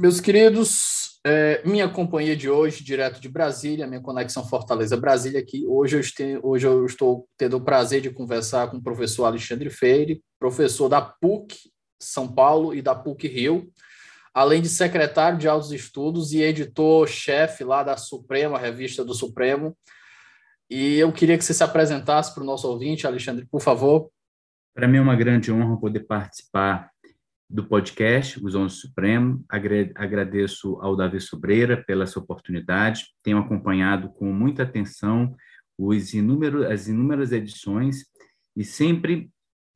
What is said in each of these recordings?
Meus queridos, é, minha companhia de hoje, direto de Brasília, minha conexão Fortaleza-Brasília aqui. Hoje eu, este, hoje eu estou tendo o prazer de conversar com o professor Alexandre Freire, professor da PUC São Paulo e da PUC Rio, além de secretário de altos estudos e editor-chefe lá da Suprema, revista do Supremo. E eu queria que você se apresentasse para o nosso ouvinte, Alexandre, por favor. Para mim é uma grande honra poder participar do podcast Os Onze Supremo. Agradeço ao Davi Sobreira pela sua oportunidade. Tenho acompanhado com muita atenção os inúmeros, as inúmeras edições e sempre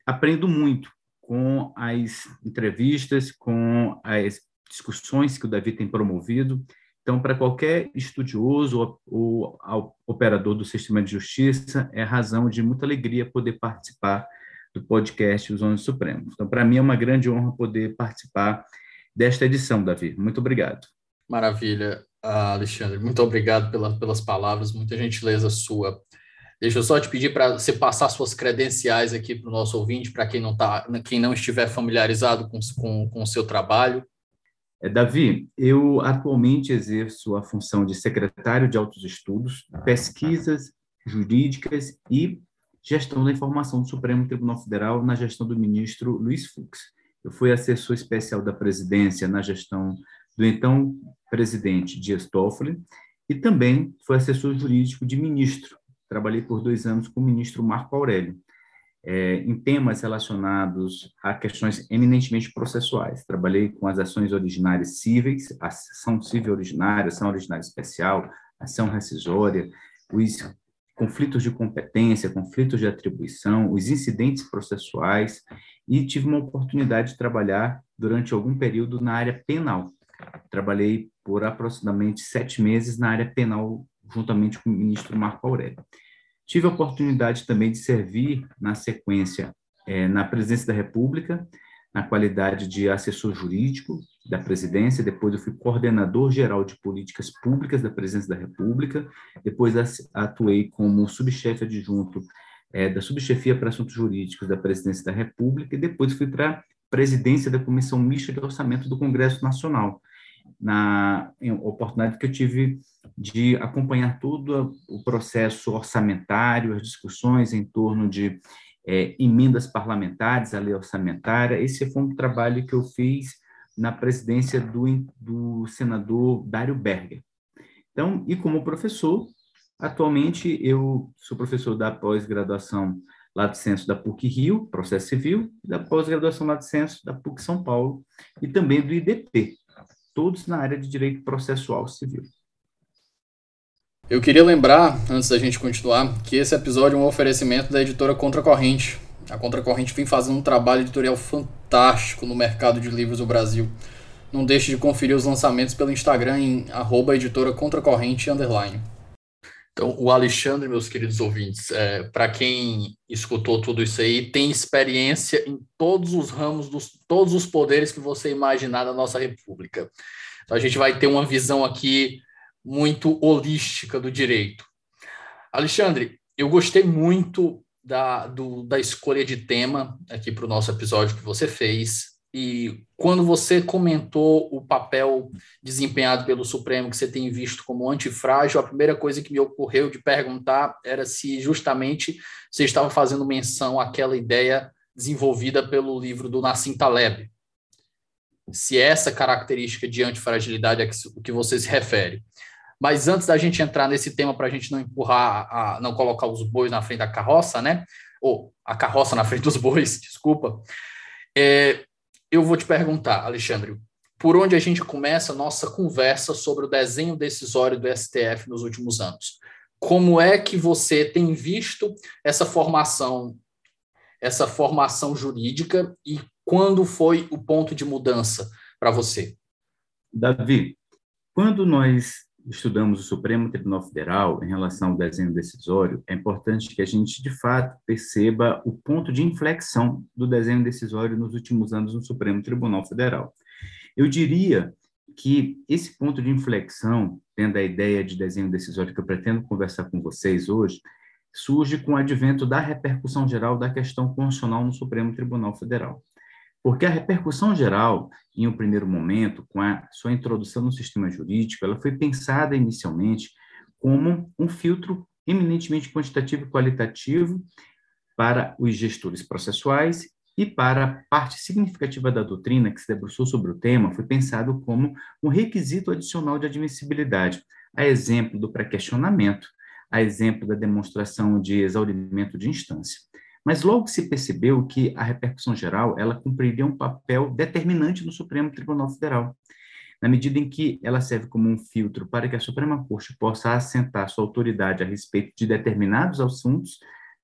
aprendo muito com as entrevistas, com as discussões que o Davi tem promovido. Então, para qualquer estudioso ou, ou operador do sistema de justiça, é razão de muita alegria poder participar do podcast Os Onze Supremos. Então, para mim é uma grande honra poder participar desta edição, Davi. Muito obrigado. Maravilha, Alexandre. Muito obrigado pela, pelas palavras, muita gentileza sua. Deixa eu só te pedir para você passar suas credenciais aqui para o nosso ouvinte, para quem não tá, quem não estiver familiarizado com, com, com o seu trabalho. É, Davi, eu atualmente exerço a função de secretário de altos estudos, pesquisas jurídicas e gestão da informação do Supremo Tribunal Federal na gestão do ministro Luiz Fux. Eu fui assessor especial da presidência na gestão do então presidente Dias Toffoli e também fui assessor jurídico de ministro. Trabalhei por dois anos com o ministro Marco Aurélio, é, em temas relacionados a questões eminentemente processuais. Trabalhei com as ações originárias cíveis, ação civil originária, ação originária especial, ação rescisória, os conflitos de competência, conflitos de atribuição, os incidentes processuais e tive uma oportunidade de trabalhar durante algum período na área penal. Trabalhei por aproximadamente sete meses na área penal, juntamente com o ministro Marco Aurélio. Tive a oportunidade também de servir na sequência é, na presidência da República, na qualidade de assessor jurídico da presidência, depois eu fui coordenador geral de políticas públicas da presidência da República, depois atuei como subchefe adjunto é, da subchefia para assuntos jurídicos da presidência da República e depois fui para a presidência da Comissão Mista de Orçamento do Congresso Nacional, na oportunidade que eu tive de acompanhar todo o processo orçamentário, as discussões em torno de é, emendas parlamentares à lei orçamentária. Esse foi um trabalho que eu fiz na presidência do, do senador Dário Berger. Então, e como professor, atualmente eu sou professor da pós-graduação lá do Censo da PUC Rio, processo civil, e da pós-graduação lá do Censo da PUC São Paulo, e também do IDP, todos na área de direito processual civil. Eu queria lembrar, antes da gente continuar, que esse episódio é um oferecimento da editora Contracorrente. A Contracorrente vem fazendo um trabalho editorial fantástico no mercado de livros do Brasil. Não deixe de conferir os lançamentos pelo Instagram em arroba editora Contracorrente underline. Então, o Alexandre, meus queridos ouvintes, é, para quem escutou tudo isso aí, tem experiência em todos os ramos, dos todos os poderes que você imaginar da nossa República. Então, a gente vai ter uma visão aqui muito holística do direito. Alexandre, eu gostei muito da, do, da escolha de tema aqui para o nosso episódio que você fez. E quando você comentou o papel desempenhado pelo Supremo, que você tem visto como antifrágil, a primeira coisa que me ocorreu de perguntar era se justamente você estava fazendo menção àquela ideia desenvolvida pelo livro do Nassim Taleb. Se essa característica de antifragilidade é o que você se refere. Mas antes da gente entrar nesse tema, para a gente não empurrar, a, não colocar os bois na frente da carroça, né? Ou a carroça na frente dos bois, desculpa. É, eu vou te perguntar, Alexandre, por onde a gente começa a nossa conversa sobre o desenho decisório do STF nos últimos anos. Como é que você tem visto essa formação, essa formação jurídica e quando foi o ponto de mudança para você? Davi, quando nós estudamos o Supremo Tribunal Federal em relação ao desenho decisório, é importante que a gente, de fato, perceba o ponto de inflexão do desenho decisório nos últimos anos no Supremo Tribunal Federal. Eu diria que esse ponto de inflexão, tendo a ideia de desenho decisório que eu pretendo conversar com vocês hoje, surge com o advento da repercussão geral da questão constitucional no Supremo Tribunal Federal. Porque a repercussão geral, em um primeiro momento, com a sua introdução no sistema jurídico, ela foi pensada inicialmente como um filtro eminentemente quantitativo e qualitativo para os gestores processuais e para a parte significativa da doutrina que se debruçou sobre o tema, foi pensado como um requisito adicional de admissibilidade, a exemplo do pré-questionamento, a exemplo da demonstração de exaurimento de instância. Mas logo se percebeu que a repercussão geral ela cumpriria um papel determinante no Supremo Tribunal Federal, na medida em que ela serve como um filtro para que a Suprema Corte possa assentar sua autoridade a respeito de determinados assuntos,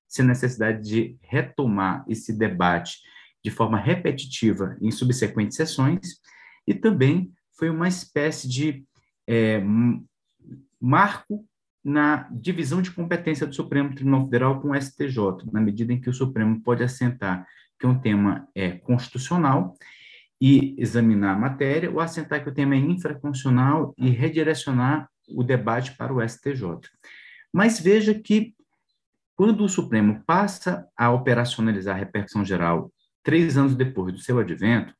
sem necessidade de retomar esse debate de forma repetitiva em subsequentes sessões, e também foi uma espécie de é, marco na divisão de competência do Supremo Tribunal Federal com o STJ, na medida em que o Supremo pode assentar que um tema é constitucional e examinar a matéria, ou assentar que o tema é infraconstitucional e redirecionar o debate para o STJ. Mas veja que, quando o Supremo passa a operacionalizar a repercussão geral três anos depois do seu advento,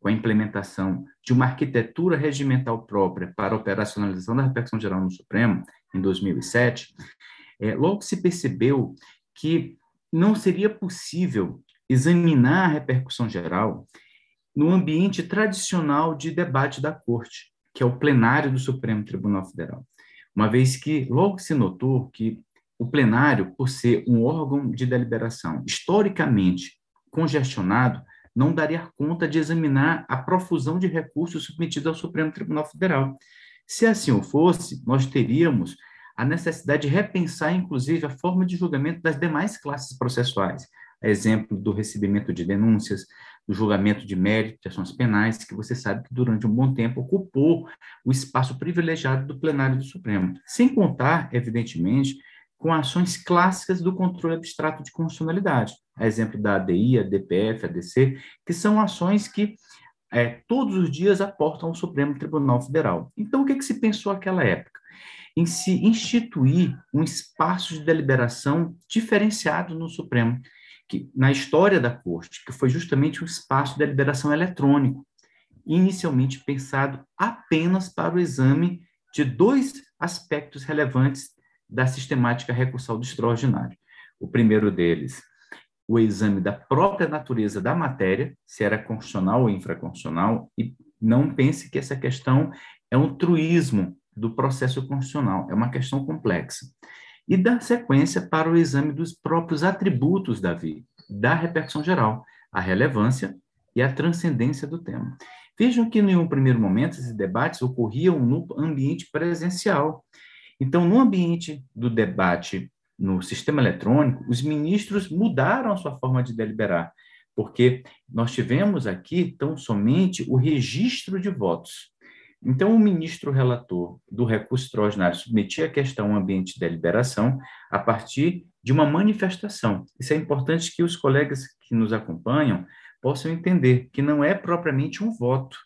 com a implementação de uma arquitetura regimental própria para a operacionalização da repercussão geral no Supremo, em 2007, é, logo se percebeu que não seria possível examinar a repercussão geral no ambiente tradicional de debate da Corte, que é o plenário do Supremo Tribunal Federal. Uma vez que logo se notou que o plenário, por ser um órgão de deliberação historicamente congestionado, não daria conta de examinar a profusão de recursos submetidos ao Supremo Tribunal Federal. Se assim o fosse, nós teríamos a necessidade de repensar, inclusive, a forma de julgamento das demais classes processuais, a exemplo do recebimento de denúncias, do julgamento de mérito de ações penais, que você sabe que durante um bom tempo ocupou o espaço privilegiado do plenário do Supremo. Sem contar, evidentemente, com ações clássicas do controle abstrato de constitucionalidade, a exemplo da ADI, a DPF, a DC, que são ações que é, todos os dias aportam ao Supremo Tribunal Federal. Então, o que, que se pensou naquela época? Em se instituir um espaço de deliberação diferenciado no Supremo, que na história da Corte, que foi justamente um espaço de deliberação eletrônico, inicialmente pensado apenas para o exame de dois aspectos relevantes da sistemática recursal do extraordinário. O primeiro deles, o exame da própria natureza da matéria, se era constitucional ou infraconstitucional, e não pense que essa questão é um truísmo do processo constitucional, é uma questão complexa. E da sequência para o exame dos próprios atributos da vida, da repercussão geral, a relevância e a transcendência do tema. Vejam que, em um primeiro momento, esses debates ocorriam no ambiente presencial, então, no ambiente do debate no sistema eletrônico, os ministros mudaram a sua forma de deliberar, porque nós tivemos aqui tão somente o registro de votos. Então, o ministro relator do recurso extraordinário submetia a questão ao ambiente de deliberação a partir de uma manifestação. Isso é importante que os colegas que nos acompanham possam entender que não é propriamente um voto,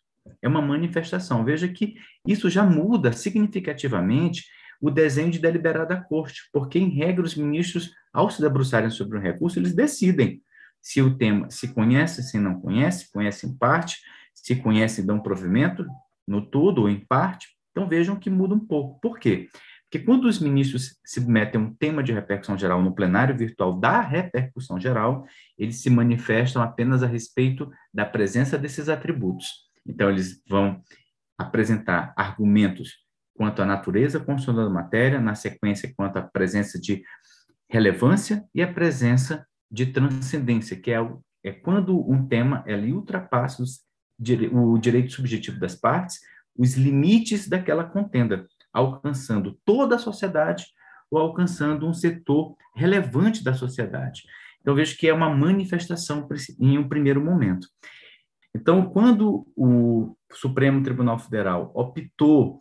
é uma manifestação. Veja que isso já muda significativamente o desenho de deliberar da corte, porque, em regra, os ministros, ao se debruçarem sobre um recurso, eles decidem se o tema se conhece, se não conhece, conhece em parte, se conhece e dão provimento no todo ou em parte. Então, vejam que muda um pouco. Por quê? Porque quando os ministros submetem um tema de repercussão geral no plenário virtual da repercussão geral, eles se manifestam apenas a respeito da presença desses atributos. Então, eles vão apresentar argumentos quanto à natureza constitucional da matéria, na sequência, quanto à presença de relevância e a presença de transcendência, que é, é quando um tema ele ultrapassa os o direito subjetivo das partes, os limites daquela contenda, alcançando toda a sociedade ou alcançando um setor relevante da sociedade. Então, vejo que é uma manifestação em um primeiro momento. Então, quando o Supremo Tribunal Federal optou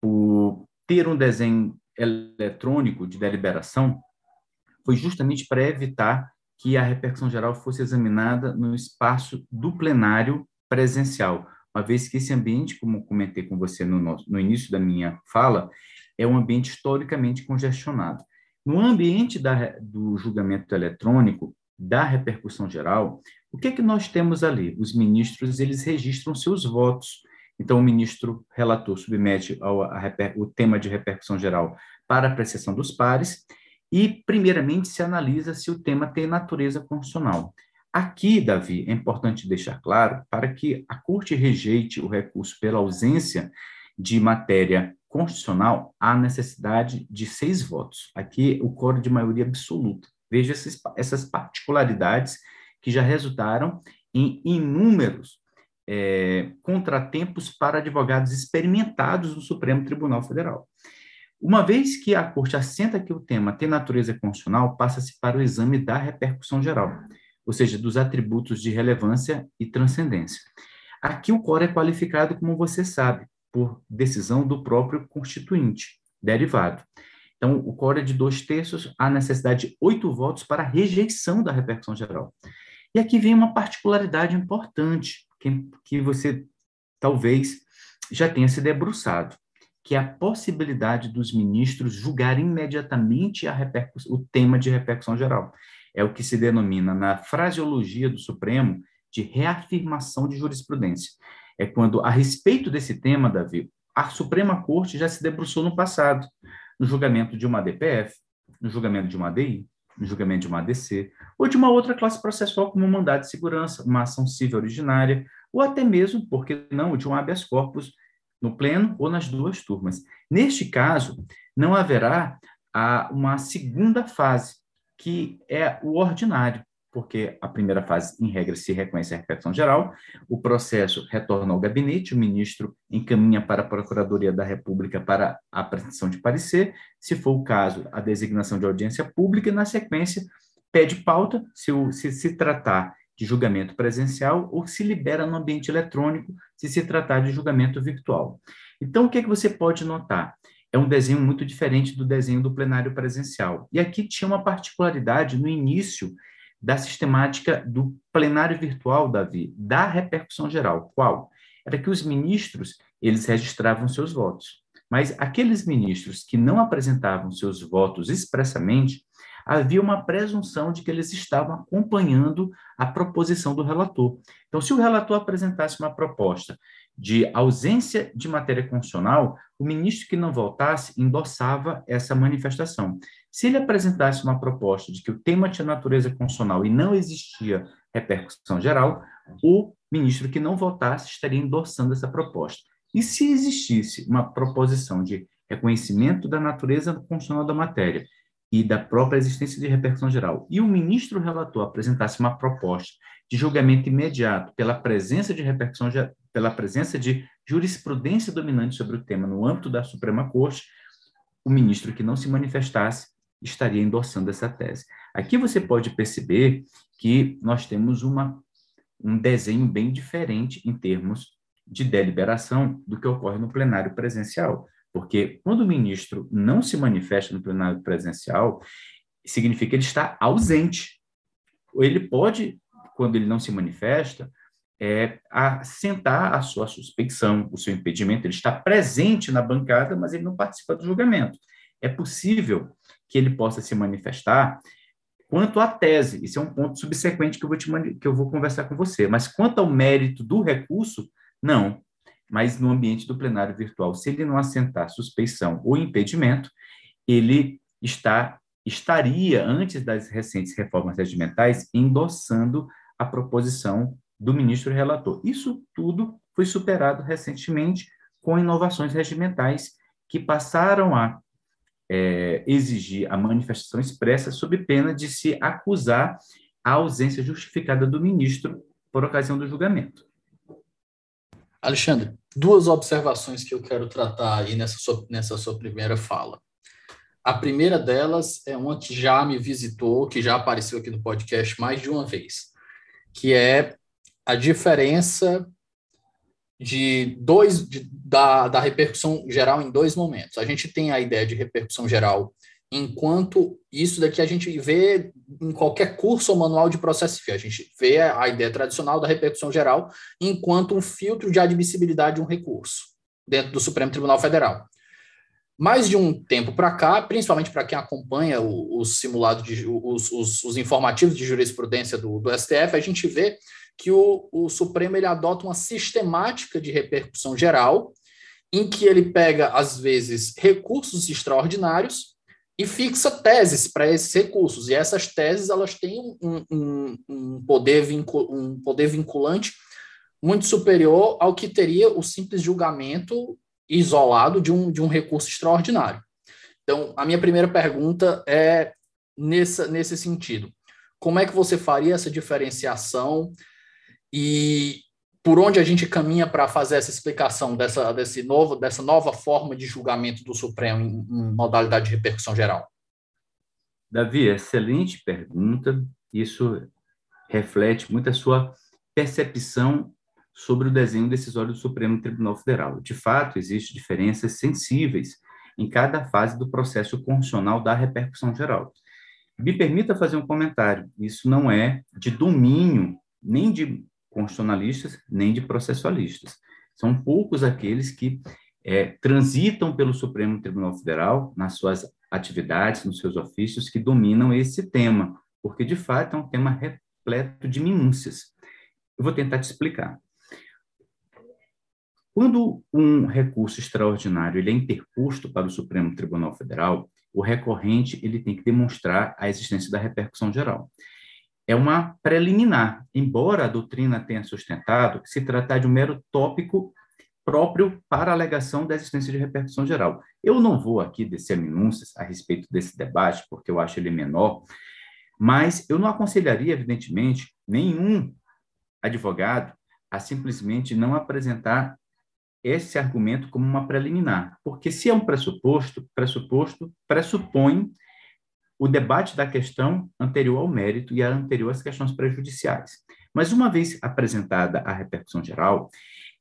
por ter um desenho eletrônico de deliberação, foi justamente para evitar que a repercussão geral fosse examinada no espaço do plenário presencial, uma vez que esse ambiente, como comentei com você no, no início da minha fala, é um ambiente historicamente congestionado. No ambiente da, do julgamento eletrônico, da repercussão geral, o que é que nós temos ali? Os ministros, eles registram seus votos. Então, o ministro relator submete ao, a, o tema de repercussão geral para apreciação dos pares e, primeiramente, se analisa se o tema tem natureza constitucional. Aqui, Davi, é importante deixar claro, para que a Corte rejeite o recurso pela ausência de matéria constitucional, há necessidade de seis votos. Aqui, o coro de maioria absoluta. Veja essas, essas particularidades que já resultaram em inúmeros é, contratempos para advogados experimentados no Supremo Tribunal Federal. Uma vez que a Corte assenta que o tema tem natureza constitucional, passa-se para o exame da repercussão geral, ou seja, dos atributos de relevância e transcendência. Aqui o core é qualificado, como você sabe, por decisão do próprio constituinte, derivado. Então, o core é de dois terços, há necessidade de oito votos para rejeição da repercussão geral. E aqui vem uma particularidade importante, que, que você talvez já tenha se debruçado que é a possibilidade dos ministros julgarem imediatamente o tema de repercussão geral. É o que se denomina na fraseologia do Supremo de reafirmação de jurisprudência. É quando, a respeito desse tema, Davi, a Suprema Corte já se debruçou no passado, no julgamento de uma DPF, no julgamento de uma ADI, no julgamento de uma ADC, ou de uma outra classe processual, como um mandado de segurança, uma ação civil originária, ou até mesmo, por que não, de um habeas corpus no pleno ou nas duas turmas. Neste caso, não haverá a, uma segunda fase, que é o ordinário, porque a primeira fase, em regra, se reconhece a repetição geral, o processo retorna ao gabinete, o ministro encaminha para a Procuradoria da República para a apresentação de parecer, se for o caso, a designação de audiência pública, e, na sequência, pede pauta, se, se, se tratar de julgamento presencial ou se libera no ambiente eletrônico, se se tratar de julgamento virtual. Então, o que, é que você pode notar? É um desenho muito diferente do desenho do plenário presencial. E aqui tinha uma particularidade no início da sistemática do plenário virtual, Davi, da repercussão geral. Qual? Era que os ministros, eles registravam seus votos. Mas aqueles ministros que não apresentavam seus votos expressamente, havia uma presunção de que eles estavam acompanhando a proposição do relator. Então, se o relator apresentasse uma proposta de ausência de matéria constitucional, o ministro que não votasse endossava essa manifestação. Se ele apresentasse uma proposta de que o tema tinha natureza constitucional e não existia repercussão geral, o ministro que não votasse estaria endossando essa proposta. E se existisse uma proposição de reconhecimento da natureza constitucional da matéria e da própria existência de repercussão geral, e o ministro relator apresentasse uma proposta de julgamento imediato pela presença de repercussão, pela presença de jurisprudência dominante sobre o tema no âmbito da Suprema Corte, o ministro que não se manifestasse estaria endossando essa tese. Aqui você pode perceber que nós temos uma, um desenho bem diferente em termos de deliberação do que ocorre no plenário presencial. Porque quando o ministro não se manifesta no plenário presencial, significa que ele está ausente. Ele pode, quando ele não se manifesta, é, assentar a sua suspeição, o seu impedimento. Ele está presente na bancada, mas ele não participa do julgamento. É possível que ele possa se manifestar quanto à tese. Isso é um ponto subsequente que eu vou, te, que eu vou conversar com você. Mas quanto ao mérito do recurso, não mas no ambiente do plenário virtual, se ele não assentar suspeição ou impedimento, ele está estaria, antes das recentes reformas regimentais, endossando a proposição do ministro relator. Isso tudo foi superado recentemente com inovações regimentais que passaram a é, exigir a manifestação expressa sob pena de se acusar a ausência justificada do ministro por ocasião do julgamento. Alexandre, duas observações que eu quero tratar aí nessa sua, nessa sua primeira fala. A primeira delas é uma que já me visitou, que já apareceu aqui no podcast mais de uma vez, que é a diferença de dois de, da, da repercussão geral em dois momentos. A gente tem a ideia de repercussão geral enquanto isso daqui a gente vê em qualquer curso ou manual de processo civil. A gente vê a ideia tradicional da repercussão geral enquanto um filtro de admissibilidade de um recurso dentro do Supremo Tribunal Federal. Mais de um tempo para cá, principalmente para quem acompanha os simulados, de, os, os, os, informativos de jurisprudência do, do, STF, a gente vê que o, o Supremo ele adota uma sistemática de repercussão geral, em que ele pega, às vezes, recursos extraordinários e fixa teses para esses recursos. E essas teses elas têm um, um, um, poder, um poder vinculante muito superior ao que teria o simples julgamento isolado de um, de um recurso extraordinário. Então, a minha primeira pergunta é nessa, nesse sentido. Como é que você faria essa diferenciação e por onde a gente caminha para fazer essa explicação dessa, desse novo, dessa nova forma de julgamento do Supremo em, em modalidade de repercussão geral? Davi, excelente pergunta. Isso reflete muito a sua percepção sobre o desenho decisório do Supremo Tribunal Federal. De fato, existem diferenças sensíveis em cada fase do processo constitucional da repercussão geral. Me permita fazer um comentário. Isso não é de domínio nem de constitucionalistas nem de processualistas. São poucos aqueles que é, transitam pelo Supremo Tribunal Federal nas suas atividades, nos seus ofícios, que dominam esse tema, porque de fato é um tema repleto de minúcias. Eu vou tentar te explicar. Quando um recurso extraordinário ele é interposto para o Supremo Tribunal Federal, o recorrente ele tem que demonstrar a existência da repercussão geral. É uma preliminar, embora a doutrina tenha sustentado que se tratar de um mero tópico próprio para a alegação da existência de repercussão geral. Eu não vou aqui descer minúcias a respeito desse debate, porque eu acho ele menor, mas eu não aconselharia, evidentemente, nenhum advogado a simplesmente não apresentar esse argumento como uma preliminar, porque se é um pressuposto, pressuposto pressupõe o debate da questão anterior ao mérito e anterior às questões prejudiciais. Mas uma vez apresentada a repercussão geral,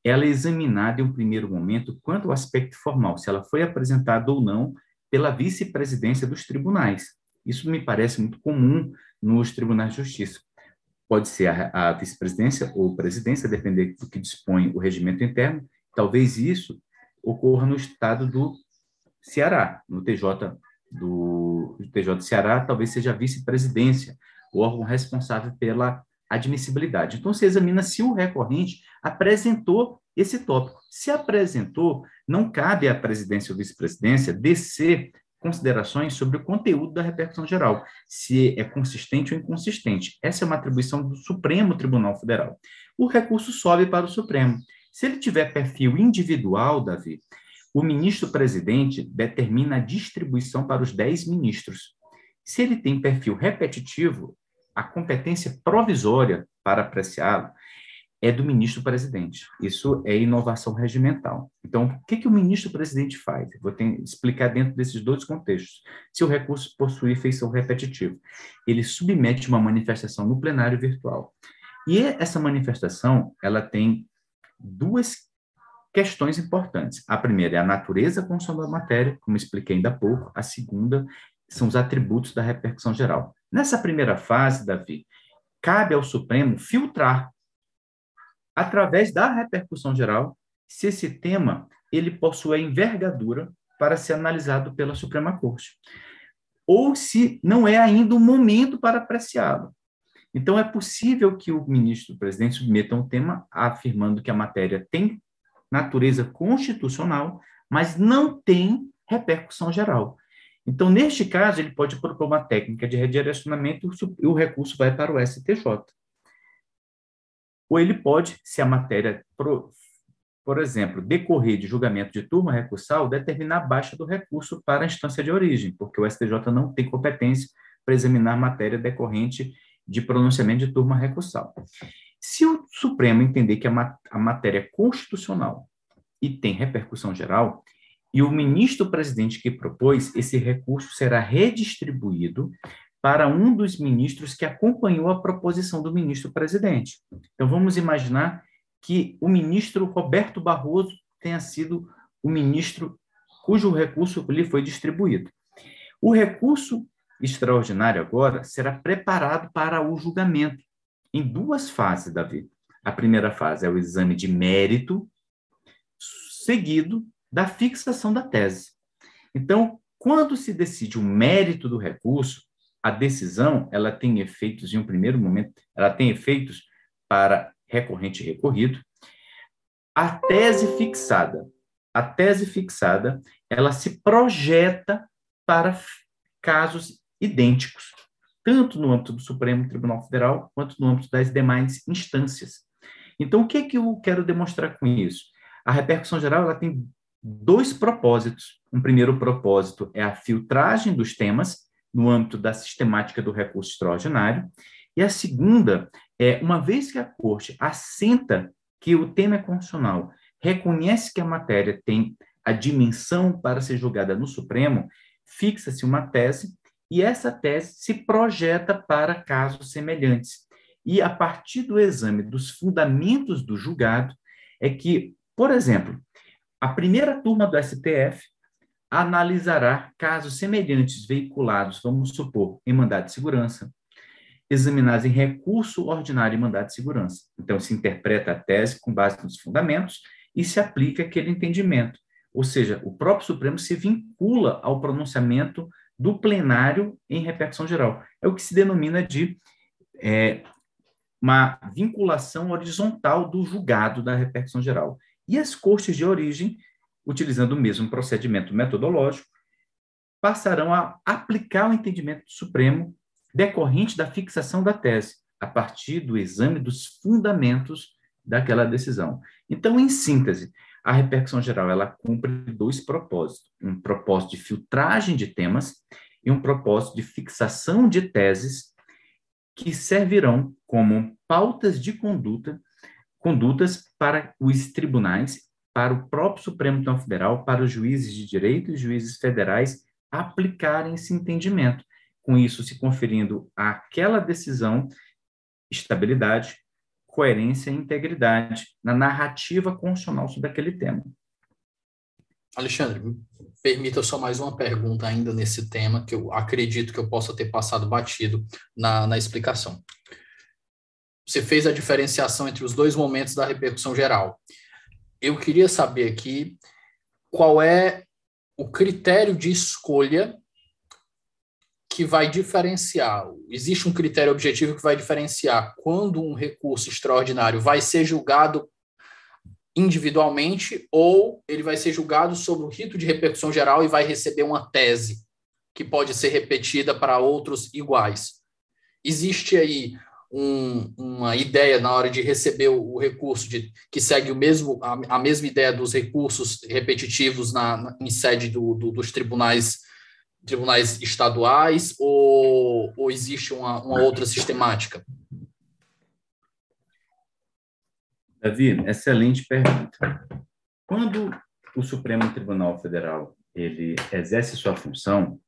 ela é examinada em um primeiro momento quanto ao aspecto formal, se ela foi apresentada ou não pela vice-presidência dos tribunais. Isso me parece muito comum nos tribunais de justiça. Pode ser a, a vice-presidência ou presidência, depender do que dispõe o regimento interno, Talvez isso ocorra no estado do Ceará, no TJ do, do Ceará, talvez seja a vice-presidência, o órgão responsável pela admissibilidade. Então, você examina se o recorrente apresentou esse tópico. Se apresentou, não cabe à presidência ou vice-presidência descer considerações sobre o conteúdo da repercussão geral, se é consistente ou inconsistente. Essa é uma atribuição do Supremo Tribunal Federal. O recurso sobe para o Supremo. Se ele tiver perfil individual, Davi, o ministro-presidente determina a distribuição para os 10 ministros. Se ele tem perfil repetitivo, a competência provisória para apreciá-lo é do ministro-presidente. Isso é inovação regimental. Então, o que, que o ministro-presidente faz? vou ter, explicar dentro desses dois contextos. Se o recurso possui feição repetitiva, ele submete uma manifestação no plenário virtual. E essa manifestação, ela tem duas questões importantes. A primeira é a natureza constitucional da matéria, como expliquei ainda há pouco. A segunda são os atributos da repercussão geral. Nessa primeira fase, Davi, cabe ao Supremo filtrar, através da repercussão geral, se esse tema ele possui envergadura para ser analisado pela Suprema Corte, ou se não é ainda o momento para apreciá-lo. Então, é possível que o ministro-presidente submeta um tema afirmando que a matéria tem natureza constitucional, mas não tem repercussão geral. Então, neste caso, ele pode propor uma técnica de redirecionamento e o recurso vai para o STJ. Ou ele pode, se a matéria, por, por exemplo, decorrer de julgamento de turma recursal, determinar a baixa do recurso para a instância de origem, porque o STJ não tem competência para examinar matéria decorrente de pronunciamento de turma recursal. Se o Supremo entender que a, mat a matéria é constitucional e tem repercussão geral, e o ministro-presidente que propôs, esse recurso será redistribuído para um dos ministros que acompanhou a proposição do ministro-presidente. Então, vamos imaginar que o ministro Roberto Barroso tenha sido o ministro cujo recurso lhe foi distribuído. O recurso extraordinário agora será preparado para o julgamento em duas fases, Davi. A primeira fase é o exame de mérito, seguido da fixação da tese. Então, quando se decide o mérito do recurso, a decisão ela tem efeitos em um primeiro momento, ela tem efeitos para recorrente e recorrido. A tese fixada, a tese fixada, ela se projeta para casos idênticos, tanto no âmbito do Supremo Tribunal Federal quanto no âmbito das demais instâncias. Então, o que, é que eu quero demonstrar com isso? A repercussão geral ela tem dois propósitos. Um primeiro propósito é a filtragem dos temas no âmbito da sistemática do recurso extraordinário, e a segunda é, uma vez que a Corte assenta que o tema é constitucional, reconhece que a matéria tem a dimensão para ser julgada no Supremo, fixa-se uma tese e essa tese se projeta para casos semelhantes. E a partir do exame dos fundamentos do julgado, é que, por exemplo, a primeira turma do STF analisará casos semelhantes veiculados, vamos supor, em mandado de segurança, examinados em recurso ordinário e mandado de segurança. Então, se interpreta a tese com base nos fundamentos e se aplica aquele entendimento. Ou seja, o próprio Supremo se vincula ao pronunciamento do plenário em repercussão geral. É o que se denomina de é, uma vinculação horizontal do julgado da repercussão geral. E as cortes de origem, utilizando o mesmo procedimento metodológico, passarão a aplicar o entendimento do Supremo decorrente da fixação da tese, a partir do exame dos fundamentos daquela decisão. Então, em síntese, a repercussão geral ela cumpre dois propósitos: um propósito de filtragem de temas e um propósito de fixação de teses que servirão como pautas de conduta, condutas para os tribunais, para o próprio Supremo Tribunal Federal, para os juízes de direito e juízes federais aplicarem esse entendimento, com isso se conferindo àquela decisão estabilidade, coerência e integridade na narrativa constitucional sobre aquele tema. Alexandre, permita só mais uma pergunta ainda nesse tema, que eu acredito que eu possa ter passado batido na, na explicação. Você fez a diferenciação entre os dois momentos da repercussão geral. Eu queria saber aqui qual é o critério de escolha que vai diferenciar, existe um critério objetivo que vai diferenciar quando um recurso extraordinário vai ser julgado individualmente ou ele vai ser julgado sobre o rito de repercussão geral e vai receber uma tese que pode ser repetida para outros iguais. Existe aí um, uma ideia na hora de receber o, recurso de, que segue o mesmo a, a, mesma ideia dos recursos repetitivos na, na em sede do, do, dos tribunais tribunais estaduais ou, ou existe uma, uma outra sistemática? Davi, excelente pergunta. Quando o Supremo Tribunal Federal ele exerce sua função,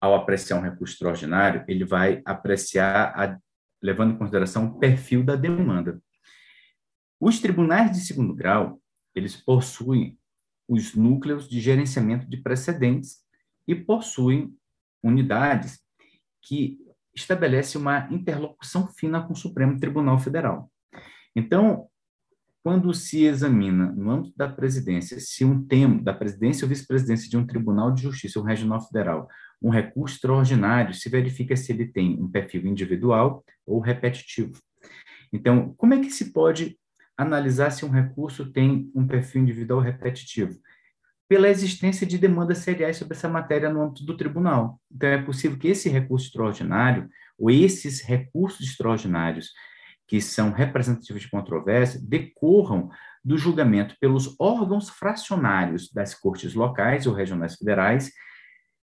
ao apreciar um recurso extraordinário, ele vai apreciar, a, levando em consideração o perfil da demanda. Os tribunais de segundo grau, eles possuem os núcleos de gerenciamento de precedentes e possuem unidades que estabelecem uma interlocução fina com o Supremo Tribunal Federal. Então, quando se examina no âmbito da presidência, se um tema da presidência ou vice-presidência de um tribunal de justiça ou regional federal, um recurso extraordinário, se verifica se ele tem um perfil individual ou repetitivo. Então, como é que se pode analisar se um recurso tem um perfil individual repetitivo? Pela existência de demandas seriais sobre essa matéria no âmbito do tribunal. Então, é possível que esse recurso extraordinário, ou esses recursos extraordinários, que são representativos de controvérsia, decorram do julgamento pelos órgãos fracionários das cortes locais ou regionais federais,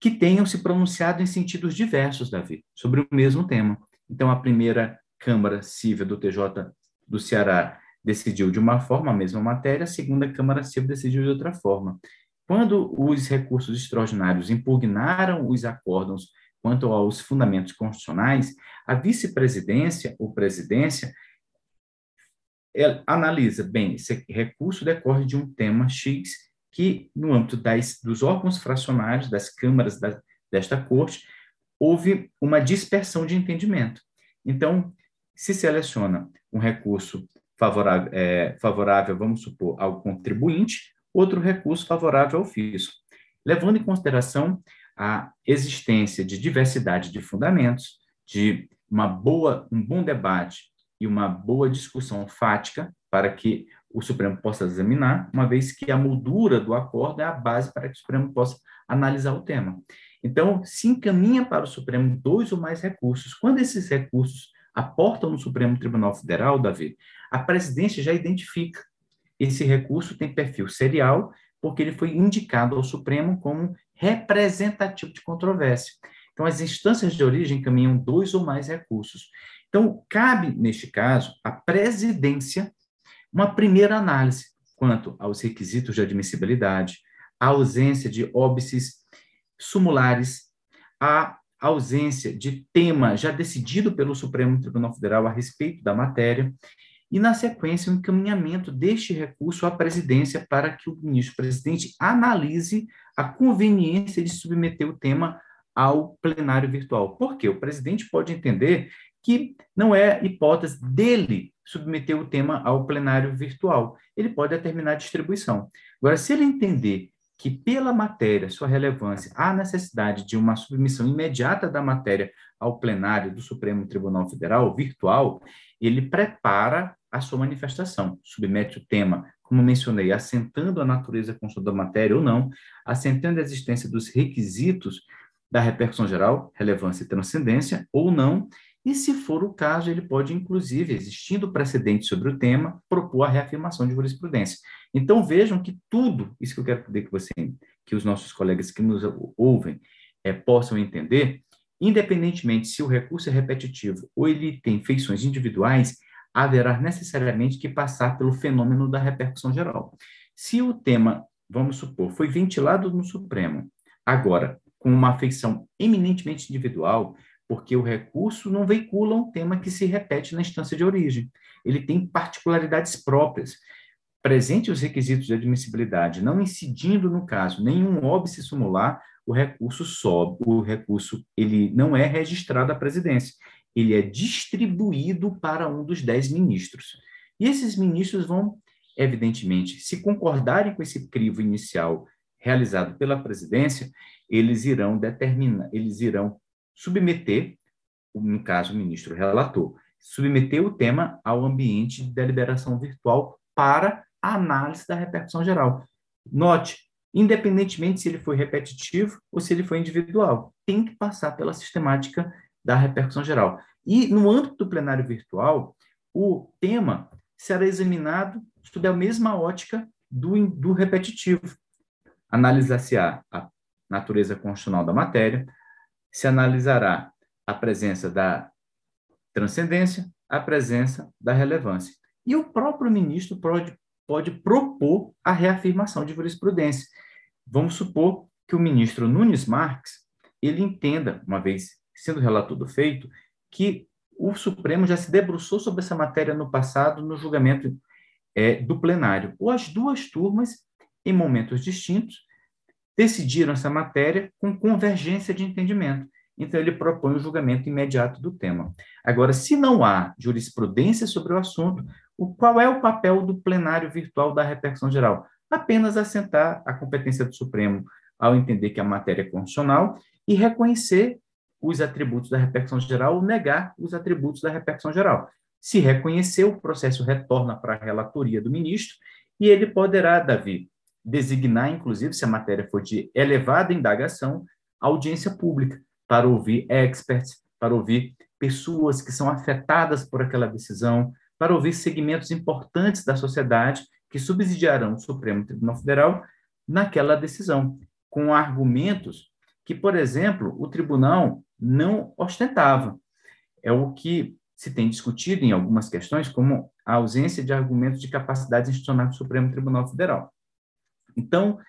que tenham se pronunciado em sentidos diversos, Davi, sobre o mesmo tema. Então, a primeira Câmara Civil do TJ do Ceará decidiu de uma forma, a mesma matéria, a segunda Câmara Civil decidiu de outra forma. Quando os recursos extraordinários impugnaram os acórdãos quanto aos fundamentos constitucionais, a vice-presidência ou presidência analisa, bem, esse recurso decorre de um tema X que, no âmbito das, dos órgãos fracionários, das câmaras da, desta corte, houve uma dispersão de entendimento. Então, se seleciona um recurso favorável, é, favorável, vamos supor, ao contribuinte, outro recurso favorável ao fisco, levando em consideração a existência de diversidade de fundamentos, de uma boa, um bom debate e uma boa discussão fática para que o Supremo possa examinar, uma vez que a moldura do acordo é a base para que o Supremo possa analisar o tema. Então, se encaminha para o Supremo dois ou mais recursos. Quando esses recursos aportam no Supremo Tribunal Federal, Davi, a presidência já identifica esse recurso tem perfil serial, porque ele foi indicado ao Supremo como representativo de controvérsia. Então, as instâncias de origem caminham dois ou mais recursos. Então, cabe, neste caso, à presidência uma primeira análise quanto aos requisitos de admissibilidade, a ausência de óbices sumulares, a ausência de tema já decidido pelo Supremo Tribunal Federal a respeito da matéria, e, na sequência, o um encaminhamento deste recurso à presidência para que o ministro-presidente analise a conveniência de submeter o tema ao plenário virtual. Por quê? O presidente pode entender que não é hipótese dele submeter o tema ao plenário virtual. Ele pode determinar a distribuição. Agora, se ele entender que, pela matéria, sua relevância, há necessidade de uma submissão imediata da matéria ao plenário do Supremo Tribunal Federal, virtual, ele prepara a sua manifestação, submete o tema, como mencionei, assentando a natureza constitucional da matéria ou não, assentando a existência dos requisitos da repercussão geral, relevância e transcendência, ou não, e, se for o caso, ele pode, inclusive, existindo precedente sobre o tema, propor a reafirmação de jurisprudência. Então, vejam que tudo, isso que eu quero poder que você, que os nossos colegas que nos ouvem é, possam entender, independentemente se o recurso é repetitivo ou ele tem feições individuais, haverá necessariamente que passar pelo fenômeno da repercussão geral. Se o tema, vamos supor, foi ventilado no Supremo, agora, com uma feição eminentemente individual, porque o recurso não veicula um tema que se repete na instância de origem. Ele tem particularidades próprias. Presente os requisitos de admissibilidade, não incidindo no caso nenhum óbice sumular, o recurso sobe, o recurso ele não é registrado à presidência, ele é distribuído para um dos dez ministros. E esses ministros vão, evidentemente, se concordarem com esse crivo inicial realizado pela presidência, eles irão determinar, eles irão submeter, no caso, o ministro relator, submeter o tema ao ambiente de deliberação virtual para a análise da repercussão geral. Note, independentemente se ele foi repetitivo ou se ele foi individual. Tem que passar pela sistemática da repercussão geral. E, no âmbito do plenário virtual, o tema será examinado sob a mesma ótica do, do repetitivo. Analisar-se-á a natureza constitucional da matéria, se analisará a presença da transcendência, a presença da relevância. E o próprio ministro pode, pode propor a reafirmação de jurisprudência. Vamos supor que o ministro Nunes Marques ele entenda, uma vez sendo relator do feito, que o Supremo já se debruçou sobre essa matéria no passado no julgamento é, do plenário. Ou as duas turmas, em momentos distintos, decidiram essa matéria com convergência de entendimento. Então, ele propõe o julgamento imediato do tema. Agora, se não há jurisprudência sobre o assunto, o, qual é o papel do plenário virtual da repercussão geral? apenas assentar a competência do Supremo ao entender que a matéria é constitucional e reconhecer os atributos da repercussão geral ou negar os atributos da repercussão geral. Se reconhecer, o processo retorna para a relatoria do ministro e ele poderá, Davi, designar, inclusive, se a matéria for de elevada indagação, audiência pública para ouvir experts, para ouvir pessoas que são afetadas por aquela decisão, para ouvir segmentos importantes da sociedade que subsidiarão o Supremo Tribunal Federal naquela decisão, com argumentos que, por exemplo, o tribunal não ostentava. É o que se tem discutido em algumas questões como a ausência de argumentos de capacidade institucional do Supremo Tribunal Federal. Então,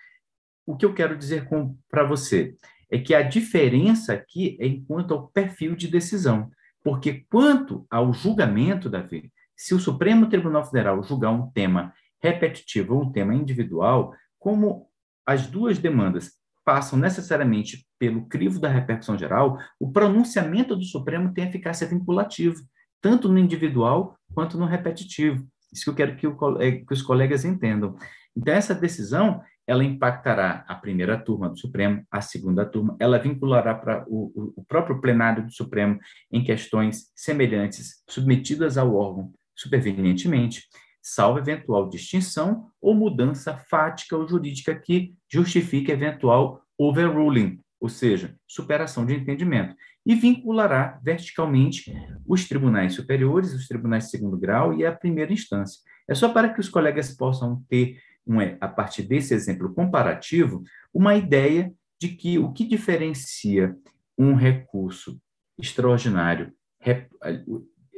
o que eu quero dizer para você é que a diferença aqui é enquanto ao perfil de decisão, porque quanto ao julgamento, Davi, se o Supremo Tribunal Federal julgar um tema repetitivo ou um tema individual, como as duas demandas passam necessariamente pelo crivo da repercussão geral, o pronunciamento do Supremo tem eficácia vinculativa, tanto no individual quanto no repetitivo. Isso que eu quero que, o, é, que os colegas entendam. Então, essa decisão, ela impactará a primeira turma do Supremo, a segunda turma, ela vinculará para o, o próprio plenário do Supremo em questões semelhantes submetidas ao órgão supervenientemente, salvo eventual distinção ou mudança fática ou jurídica que justifique eventual overruling, ou seja, superação de entendimento, e vinculará verticalmente os tribunais superiores, os tribunais de segundo grau e a primeira instância. É só para que os colegas possam ter, um, a partir desse exemplo comparativo, uma ideia de que o que diferencia um recurso extraordinário,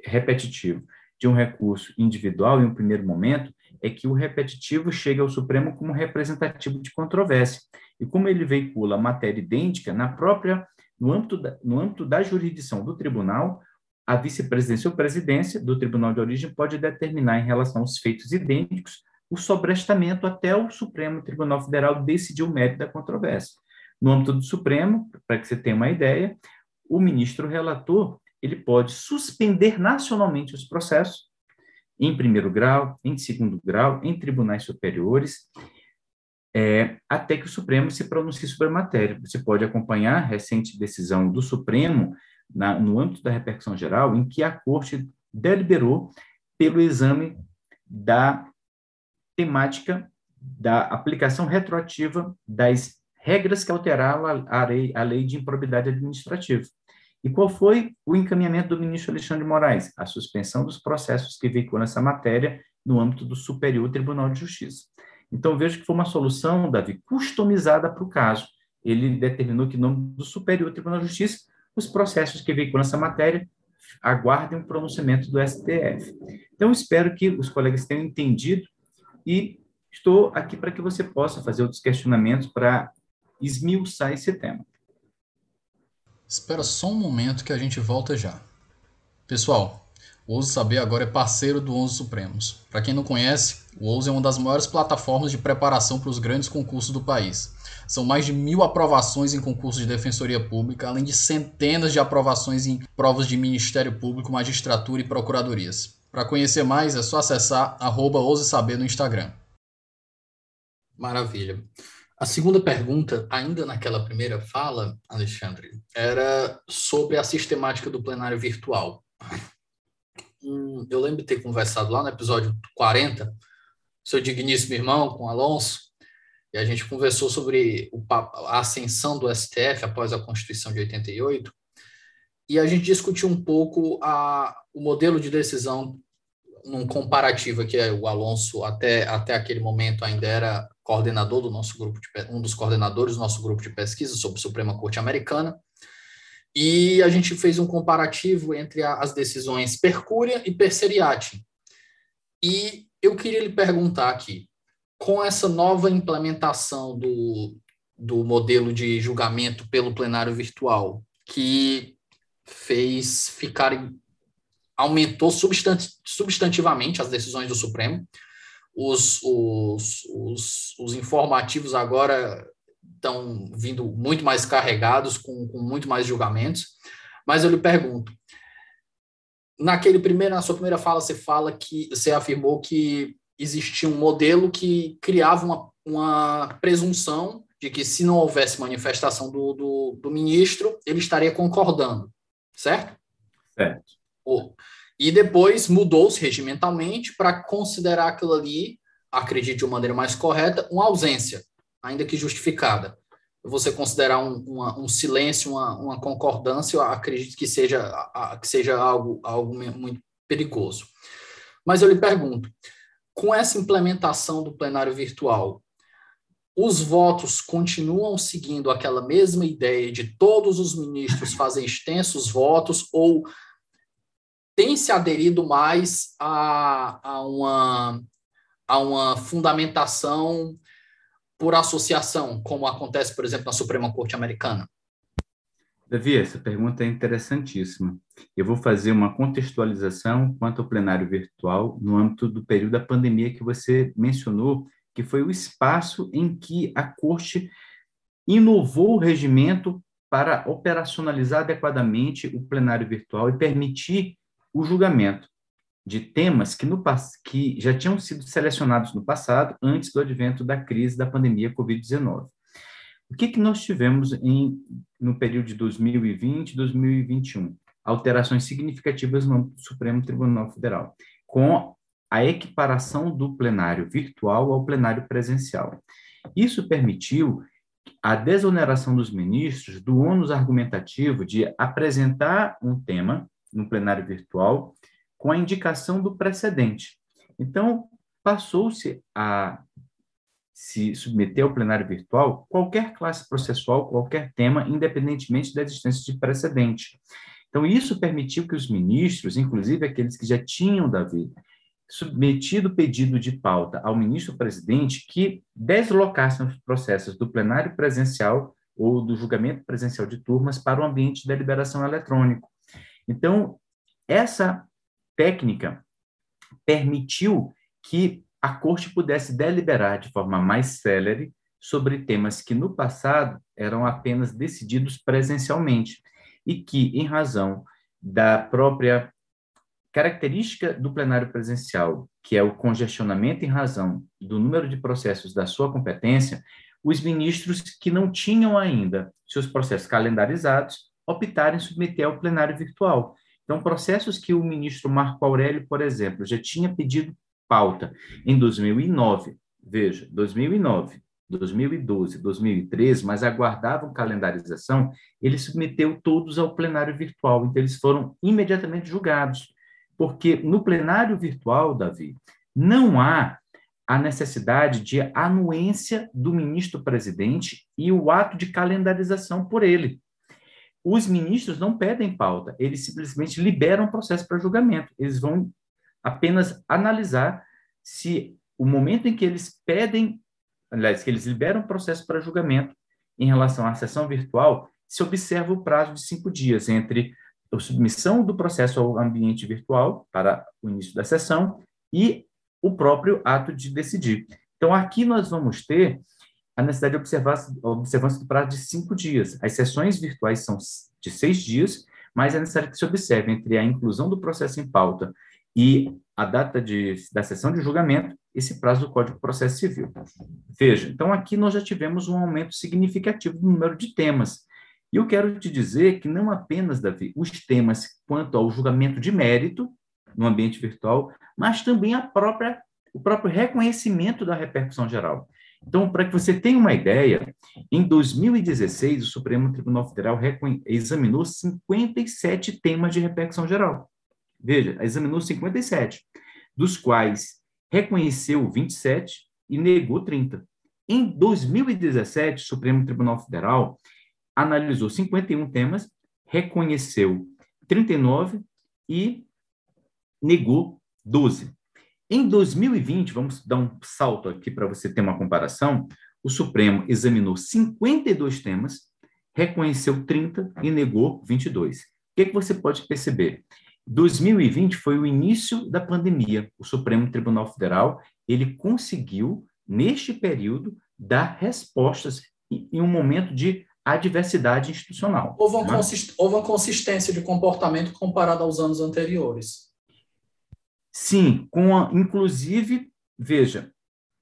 repetitivo, de um recurso individual em um primeiro momento é que o repetitivo chega ao Supremo como representativo de controvérsia. E como ele veicula matéria idêntica, na própria, no âmbito da, no âmbito da jurisdição do tribunal, a vice-presidência ou presidência do tribunal de origem pode determinar, em relação aos feitos idênticos, o sobrestamento até o Supremo Tribunal Federal decidir o mérito da controvérsia. No âmbito do Supremo, para que você tenha uma ideia, o ministro relator ele pode suspender nacionalmente os processos, em primeiro grau, em segundo grau, em tribunais superiores, é, até que o Supremo se pronuncie sobre a matéria. Você pode acompanhar a recente decisão do Supremo, na, no âmbito da repercussão geral, em que a Corte deliberou pelo exame da temática da aplicação retroativa das regras que alteraram a, lei, a lei de improbidade administrativa. E qual foi o encaminhamento do ministro Alexandre de Moraes? A suspensão dos processos que veiculam essa matéria no âmbito do Superior Tribunal de Justiça. Então, vejo que foi uma solução, Davi, customizada para o caso. Ele determinou que, no nome do Superior Tribunal de Justiça, os processos que veiculam essa matéria aguardem o pronunciamento do STF. Então, espero que os colegas tenham entendido e estou aqui para que você possa fazer outros questionamentos para esmiuçar esse tema. Espera só um momento que a gente volta já. Pessoal, o Ouse Saber agora é parceiro do Onze Supremos. Para quem não conhece, o Ouse é uma das maiores plataformas de preparação para os grandes concursos do país. São mais de mil aprovações em concursos de defensoria pública, além de centenas de aprovações em provas de Ministério Público, magistratura e procuradorias. Para conhecer mais, é só acessar arroba Saber no Instagram. Maravilha. A segunda pergunta, ainda naquela primeira fala, Alexandre, era sobre a sistemática do plenário virtual. Hum, eu lembro de ter conversado lá no episódio 40, seu digníssimo irmão, com Alonso, e a gente conversou sobre a ascensão do STF após a Constituição de 88, e a gente discutiu um pouco a, o modelo de decisão num comparativo que o Alonso até, até aquele momento ainda era coordenador do nosso grupo de, um dos coordenadores do nosso grupo de pesquisa sobre a Suprema Corte Americana. E a gente fez um comparativo entre as decisões Percúria e Perseriate. E eu queria lhe perguntar aqui, com essa nova implementação do, do modelo de julgamento pelo plenário virtual, que fez ficar aumentou substantivamente as decisões do Supremo. Os, os, os, os informativos agora estão vindo muito mais carregados, com, com muito mais julgamentos. Mas eu lhe pergunto, naquele primeiro, na sua primeira fala, você fala que você afirmou que existia um modelo que criava uma, uma presunção de que se não houvesse manifestação do, do, do ministro, ele estaria concordando, certo? Certo. E depois mudou-se regimentalmente para considerar aquilo ali, acredito de uma maneira mais correta, uma ausência, ainda que justificada. Você considerar um, uma, um silêncio, uma, uma, concordância, eu acredito que seja, que seja algo, algo muito perigoso. Mas eu lhe pergunto, com essa implementação do plenário virtual, os votos continuam seguindo aquela mesma ideia de todos os ministros fazem extensos votos ou tem se aderido mais a, a, uma, a uma fundamentação por associação, como acontece, por exemplo, na Suprema Corte Americana? Davi, essa pergunta é interessantíssima. Eu vou fazer uma contextualização quanto ao plenário virtual no âmbito do período da pandemia que você mencionou, que foi o espaço em que a Corte inovou o regimento para operacionalizar adequadamente o plenário virtual e permitir o julgamento de temas que, no, que já tinham sido selecionados no passado, antes do advento da crise da pandemia Covid-19. O que, que nós tivemos em, no período de 2020 e 2021? Alterações significativas no Supremo Tribunal Federal, com a equiparação do plenário virtual ao plenário presencial. Isso permitiu a desoneração dos ministros do ônus argumentativo de apresentar um tema no plenário virtual com a indicação do precedente. Então, passou-se a se submeter ao plenário virtual qualquer classe processual, qualquer tema, independentemente da existência de precedente. Então, isso permitiu que os ministros, inclusive aqueles que já tinham, Davi, submetido pedido de pauta ao ministro-presidente, que deslocassem os processos do plenário presencial ou do julgamento presencial de turmas para o ambiente de deliberação eletrônico. Então, essa técnica permitiu que a corte pudesse deliberar de forma mais célere sobre temas que no passado eram apenas decididos presencialmente e que, em razão da própria característica do plenário presencial, que é o congestionamento em razão do número de processos da sua competência, os ministros que não tinham ainda seus processos calendarizados optaram em submeter ao plenário virtual. Então, processos que o ministro Marco Aurélio, por exemplo, já tinha pedido pauta em 2009, veja, 2009, 2012, 2013, mas aguardavam calendarização, ele submeteu todos ao plenário virtual, então eles foram imediatamente julgados, porque no plenário virtual, Davi, não há a necessidade de anuência do ministro-presidente e o ato de calendarização por ele. Os ministros não pedem pauta, eles simplesmente liberam o processo para julgamento. Eles vão apenas analisar se o momento em que eles pedem, aliás, que eles liberam o processo para julgamento em relação à sessão virtual, se observa o prazo de cinco dias entre a submissão do processo ao ambiente virtual para o início da sessão e o próprio ato de decidir. Então, aqui nós vamos ter a necessidade de observar, observância do prazo de cinco dias. As sessões virtuais são de seis dias, mas é necessário que se observe entre a inclusão do processo em pauta e a data de, da sessão de julgamento, esse prazo do Código de Processo Civil. Veja, então aqui nós já tivemos um aumento significativo no número de temas. E eu quero te dizer que não apenas, Davi, os temas quanto ao julgamento de mérito no ambiente virtual, mas também a própria, o próprio reconhecimento da repercussão geral. Então, para que você tenha uma ideia, em 2016, o Supremo Tribunal Federal examinou 57 temas de repercussão geral. Veja, examinou 57, dos quais reconheceu 27 e negou 30. Em 2017, o Supremo Tribunal Federal analisou 51 temas, reconheceu 39 e negou 12. Em 2020, vamos dar um salto aqui para você ter uma comparação, o Supremo examinou 52 temas, reconheceu 30 e negou 22. O que, é que você pode perceber? 2020 foi o início da pandemia. O Supremo Tribunal Federal, ele conseguiu, neste período, dar respostas em um momento de adversidade institucional. Houve uma, né? consist... Houve uma consistência de comportamento comparado aos anos anteriores. Sim, com a, inclusive, veja,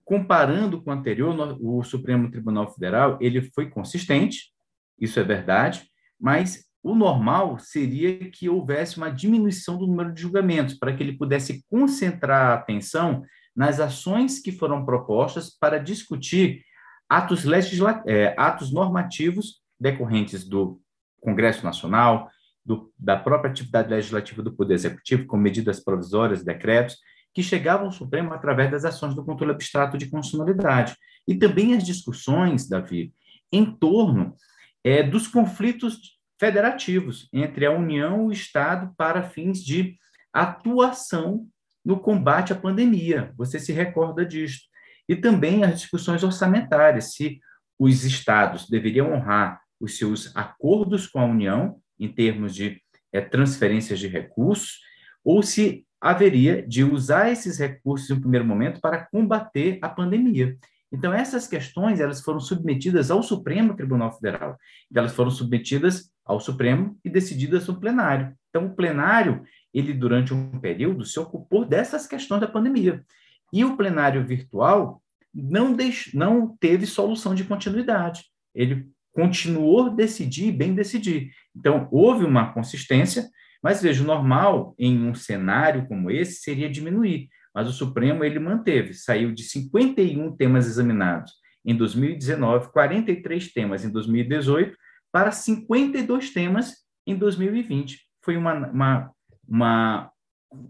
comparando com o anterior, o Supremo Tribunal Federal, ele foi consistente, isso é verdade, mas o normal seria que houvesse uma diminuição do número de julgamentos, para que ele pudesse concentrar a atenção nas ações que foram propostas para discutir atos, legisla é, atos normativos decorrentes do Congresso Nacional, do, da própria atividade legislativa do Poder Executivo, com medidas provisórias, decretos, que chegavam ao Supremo através das ações do controle abstrato de constitucionalidade. E também as discussões, Davi, em torno é, dos conflitos federativos entre a União e o Estado para fins de atuação no combate à pandemia. Você se recorda disso. E também as discussões orçamentárias, se os estados deveriam honrar os seus acordos com a União em termos de é, transferências de recursos, ou se haveria de usar esses recursos um primeiro momento para combater a pandemia. Então, essas questões elas foram submetidas ao Supremo Tribunal Federal. Elas foram submetidas ao Supremo e decididas no plenário. Então, o plenário, ele durante um período se ocupou dessas questões da pandemia. E o plenário virtual não, deix... não teve solução de continuidade. Ele continuou decidir bem decidir. Então, houve uma consistência, mas veja, o normal em um cenário como esse seria diminuir. Mas o Supremo ele manteve, saiu de 51 temas examinados em 2019, 43 temas em 2018, para 52 temas em 2020. Foi uma, uma, uma,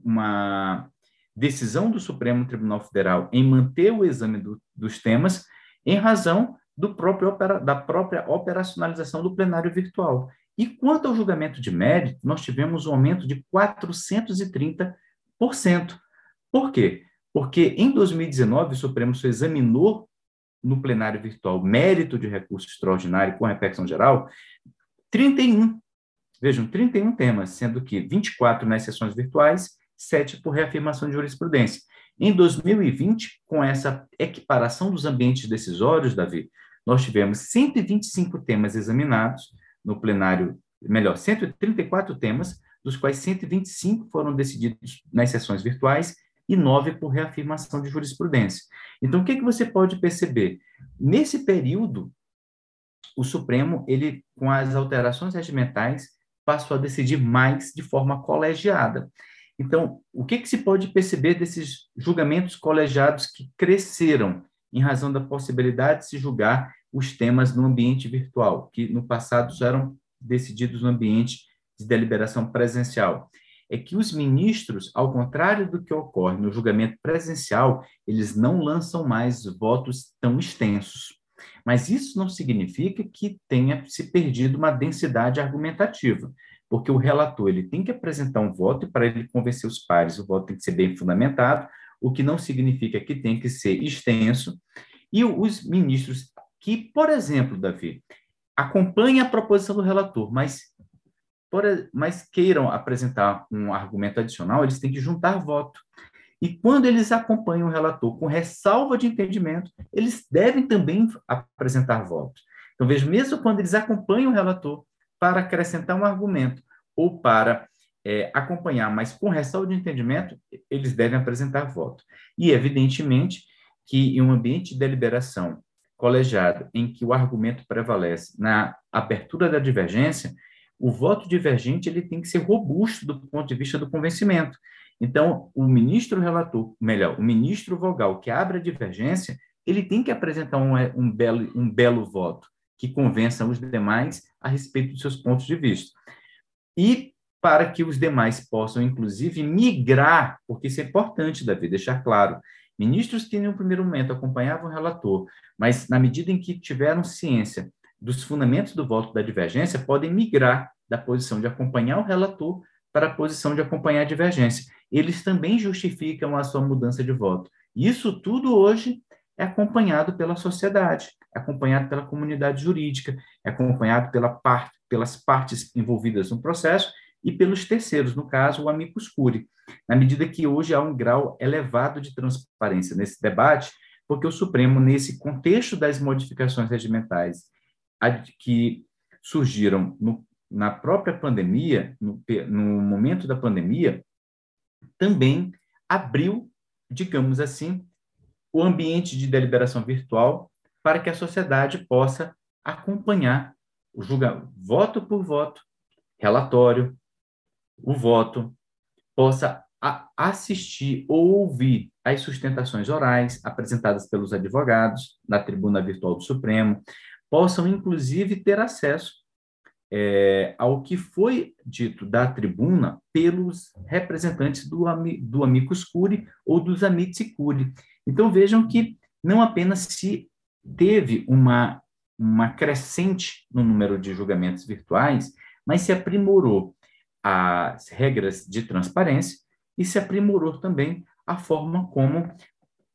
uma decisão do Supremo Tribunal Federal em manter o exame do, dos temas em razão do próprio da própria operacionalização do plenário virtual. E quanto ao julgamento de mérito, nós tivemos um aumento de 430%. Por quê? Porque em 2019 o Supremo só examinou no plenário virtual mérito de recurso extraordinário com repercussão geral 31. Vejam, 31 temas, sendo que 24 nas sessões virtuais, 7 por reafirmação de jurisprudência. Em 2020, com essa equiparação dos ambientes decisórios, Davi, nós tivemos 125 temas examinados no plenário, melhor, 134 temas, dos quais 125 foram decididos nas sessões virtuais e nove por reafirmação de jurisprudência. Então, o que, que você pode perceber? Nesse período, o Supremo, ele, com as alterações regimentais, passou a decidir mais de forma colegiada. Então, o que, que se pode perceber desses julgamentos colegiados que cresceram em razão da possibilidade de se julgar os temas no ambiente virtual, que no passado já eram decididos no ambiente de deliberação presencial? É que os ministros, ao contrário do que ocorre no julgamento presencial, eles não lançam mais votos tão extensos. Mas isso não significa que tenha se perdido uma densidade argumentativa, porque o relator ele tem que apresentar um voto e para ele convencer os pares, o voto tem que ser bem fundamentado, o que não significa que tem que ser extenso. E os ministros que, por exemplo, Davi, acompanhem a proposição do relator, mas, por, mas queiram apresentar um argumento adicional, eles têm que juntar voto. E quando eles acompanham o relator com ressalva de entendimento, eles devem também apresentar votos. Então, veja, mesmo quando eles acompanham o relator para acrescentar um argumento ou para é, acompanhar, mas com ressalva de entendimento, eles devem apresentar voto. E, evidentemente, que em um ambiente de deliberação colegiado em que o argumento prevalece na abertura da divergência, o voto divergente ele tem que ser robusto do ponto de vista do convencimento. Então, o ministro relator, melhor, o ministro vogal que abre a divergência, ele tem que apresentar um, um, belo, um belo voto que convença os demais a respeito dos seus pontos de vista. E para que os demais possam, inclusive, migrar, porque isso é importante, Davi, deixar claro. Ministros que, em um primeiro momento, acompanhavam o relator, mas, na medida em que tiveram ciência dos fundamentos do voto da divergência, podem migrar da posição de acompanhar o relator para a posição de acompanhar a divergência eles também justificam a sua mudança de voto. Isso tudo hoje é acompanhado pela sociedade, acompanhado pela comunidade jurídica, é acompanhado pela parte, pelas partes envolvidas no processo e pelos terceiros, no caso, o amicus curiae, na medida que hoje há um grau elevado de transparência nesse debate, porque o Supremo, nesse contexto das modificações regimentais que surgiram no, na própria pandemia, no, no momento da pandemia, também abriu, digamos assim, o ambiente de deliberação virtual para que a sociedade possa acompanhar o julgamento, voto por voto, relatório, o voto, possa assistir ou ouvir as sustentações orais apresentadas pelos advogados na tribuna virtual do Supremo, possam inclusive ter acesso é, ao que foi dito da tribuna pelos representantes do, do amicus curiae ou dos amici curiae. Então, vejam que não apenas se teve uma, uma crescente no número de julgamentos virtuais, mas se aprimorou as regras de transparência, e se aprimorou também a forma como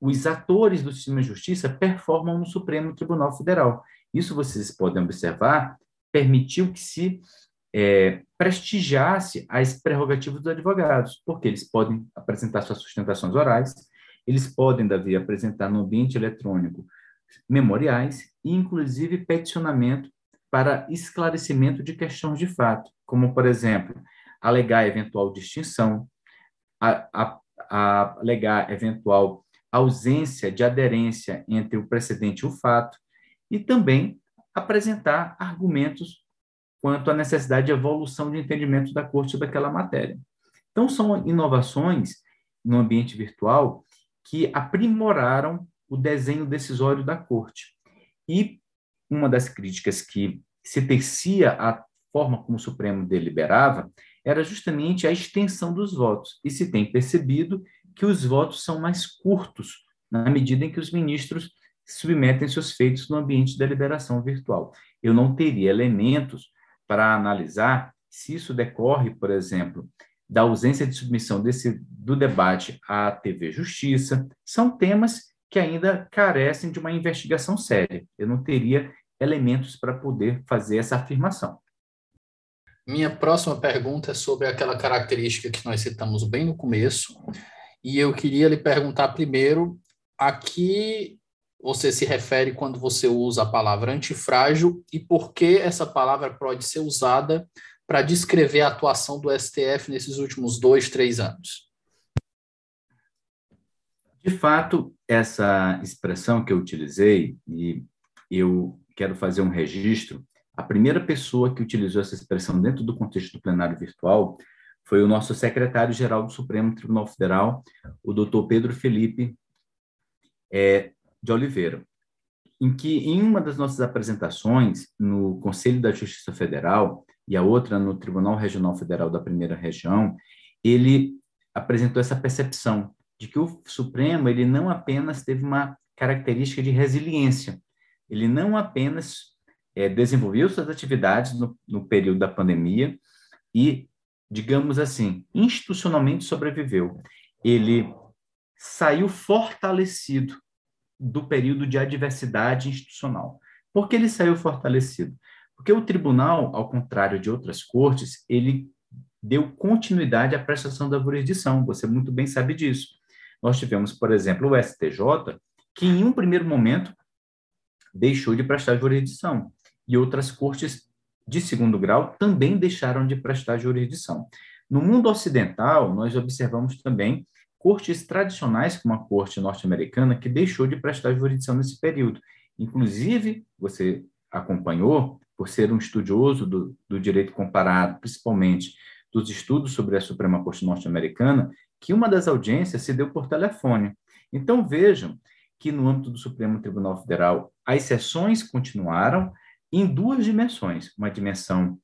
os atores do sistema de justiça performam no Supremo Tribunal Federal. Isso vocês podem observar, permitiu que se é, prestigiasse as prerrogativas dos advogados, porque eles podem apresentar suas sustentações orais, eles podem, Davi, apresentar no ambiente eletrônico memoriais e, inclusive, peticionamento para esclarecimento de questões de fato, como, por exemplo, alegar eventual distinção, a, a, a alegar eventual ausência de aderência entre o precedente e o fato, e também apresentar argumentos quanto à necessidade de evolução de entendimento da corte daquela matéria. Então, são inovações no ambiente virtual que aprimoraram o desenho decisório da corte. E uma das críticas que se tecia à forma como o Supremo deliberava era justamente a extensão dos votos. E se tem percebido que os votos são mais curtos, na medida em que os ministros submetem seus feitos no ambiente de deliberação virtual. Eu não teria elementos para analisar se isso decorre, por exemplo, da ausência de submissão desse, do debate à TV Justiça, são temas que ainda carecem de uma investigação séria. Eu não teria elementos para poder fazer essa afirmação. Minha próxima pergunta é sobre aquela característica que nós citamos bem no começo, e eu queria lhe perguntar primeiro a que você se refere quando você usa a palavra antifrágil e por que essa palavra pode ser usada para descrever a atuação do STF nesses últimos dois, três anos? De fato, essa expressão que eu utilizei, e eu quero fazer um registro, a primeira pessoa que utilizou essa expressão dentro do contexto do plenário virtual foi o nosso secretário-geral do Supremo Tribunal Federal, o doutor Pedro Felipe é, de Oliveira, em que, em uma das nossas apresentações no Conselho da Justiça Federal e a outra no Tribunal Regional Federal da Primeira Região, ele apresentou essa percepção de que o Supremo ele não apenas teve uma característica de resiliência, ele não apenas é, desenvolveu suas atividades no, no período da pandemia e, digamos assim, institucionalmente sobreviveu. Ele saiu fortalecido do período de adversidade institucional. Por que ele saiu fortalecido? Porque o tribunal, ao contrário de outras cortes, ele deu continuidade à prestação da jurisdição. Você muito bem sabe disso. Nós tivemos, por exemplo, o STJ, que em um primeiro momento deixou de prestar jurisdição, e outras cortes de segundo grau também deixaram de prestar jurisdição. No mundo ocidental, nós observamos também cortes tradicionais, como a corte norte-americana, que deixou de prestar jurisdição nesse período. Inclusive, você acompanhou, por ser um estudioso do, do direito comparado, principalmente dos estudos sobre a Suprema Corte norte-americana, que uma das audiências se deu por telefone. Então, vejam que no âmbito do Supremo Tribunal Federal, as sessões continuaram em duas dimensões: uma dimensão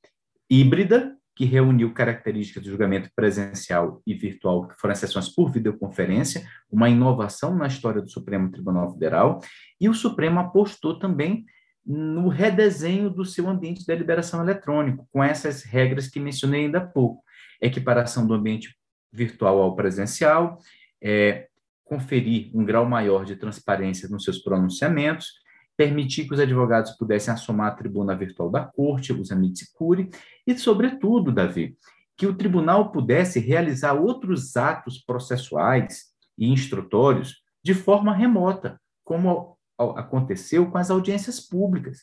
híbrida, que reuniu características do julgamento presencial e virtual, que foram as sessões por videoconferência, uma inovação na história do Supremo Tribunal Federal, e o Supremo apostou também no redesenho do seu ambiente de deliberação eletrônico, com essas regras que mencionei ainda há pouco. Equiparação do ambiente virtual ao presencial, é, conferir um grau maior de transparência nos seus pronunciamentos, permitir que os advogados pudessem assomar a tribuna virtual da corte, os amici curi, e, sobretudo, Davi, que o tribunal pudesse realizar outros atos processuais e instrutórios de forma remota, como aconteceu com as audiências públicas.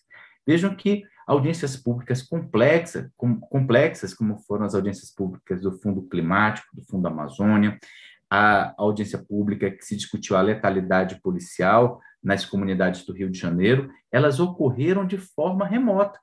Vejam que audiências públicas complexas, com, complexas, como foram as audiências públicas do Fundo Climático, do Fundo Amazônia, a audiência pública que se discutiu a letalidade policial nas comunidades do Rio de Janeiro, elas ocorreram de forma remota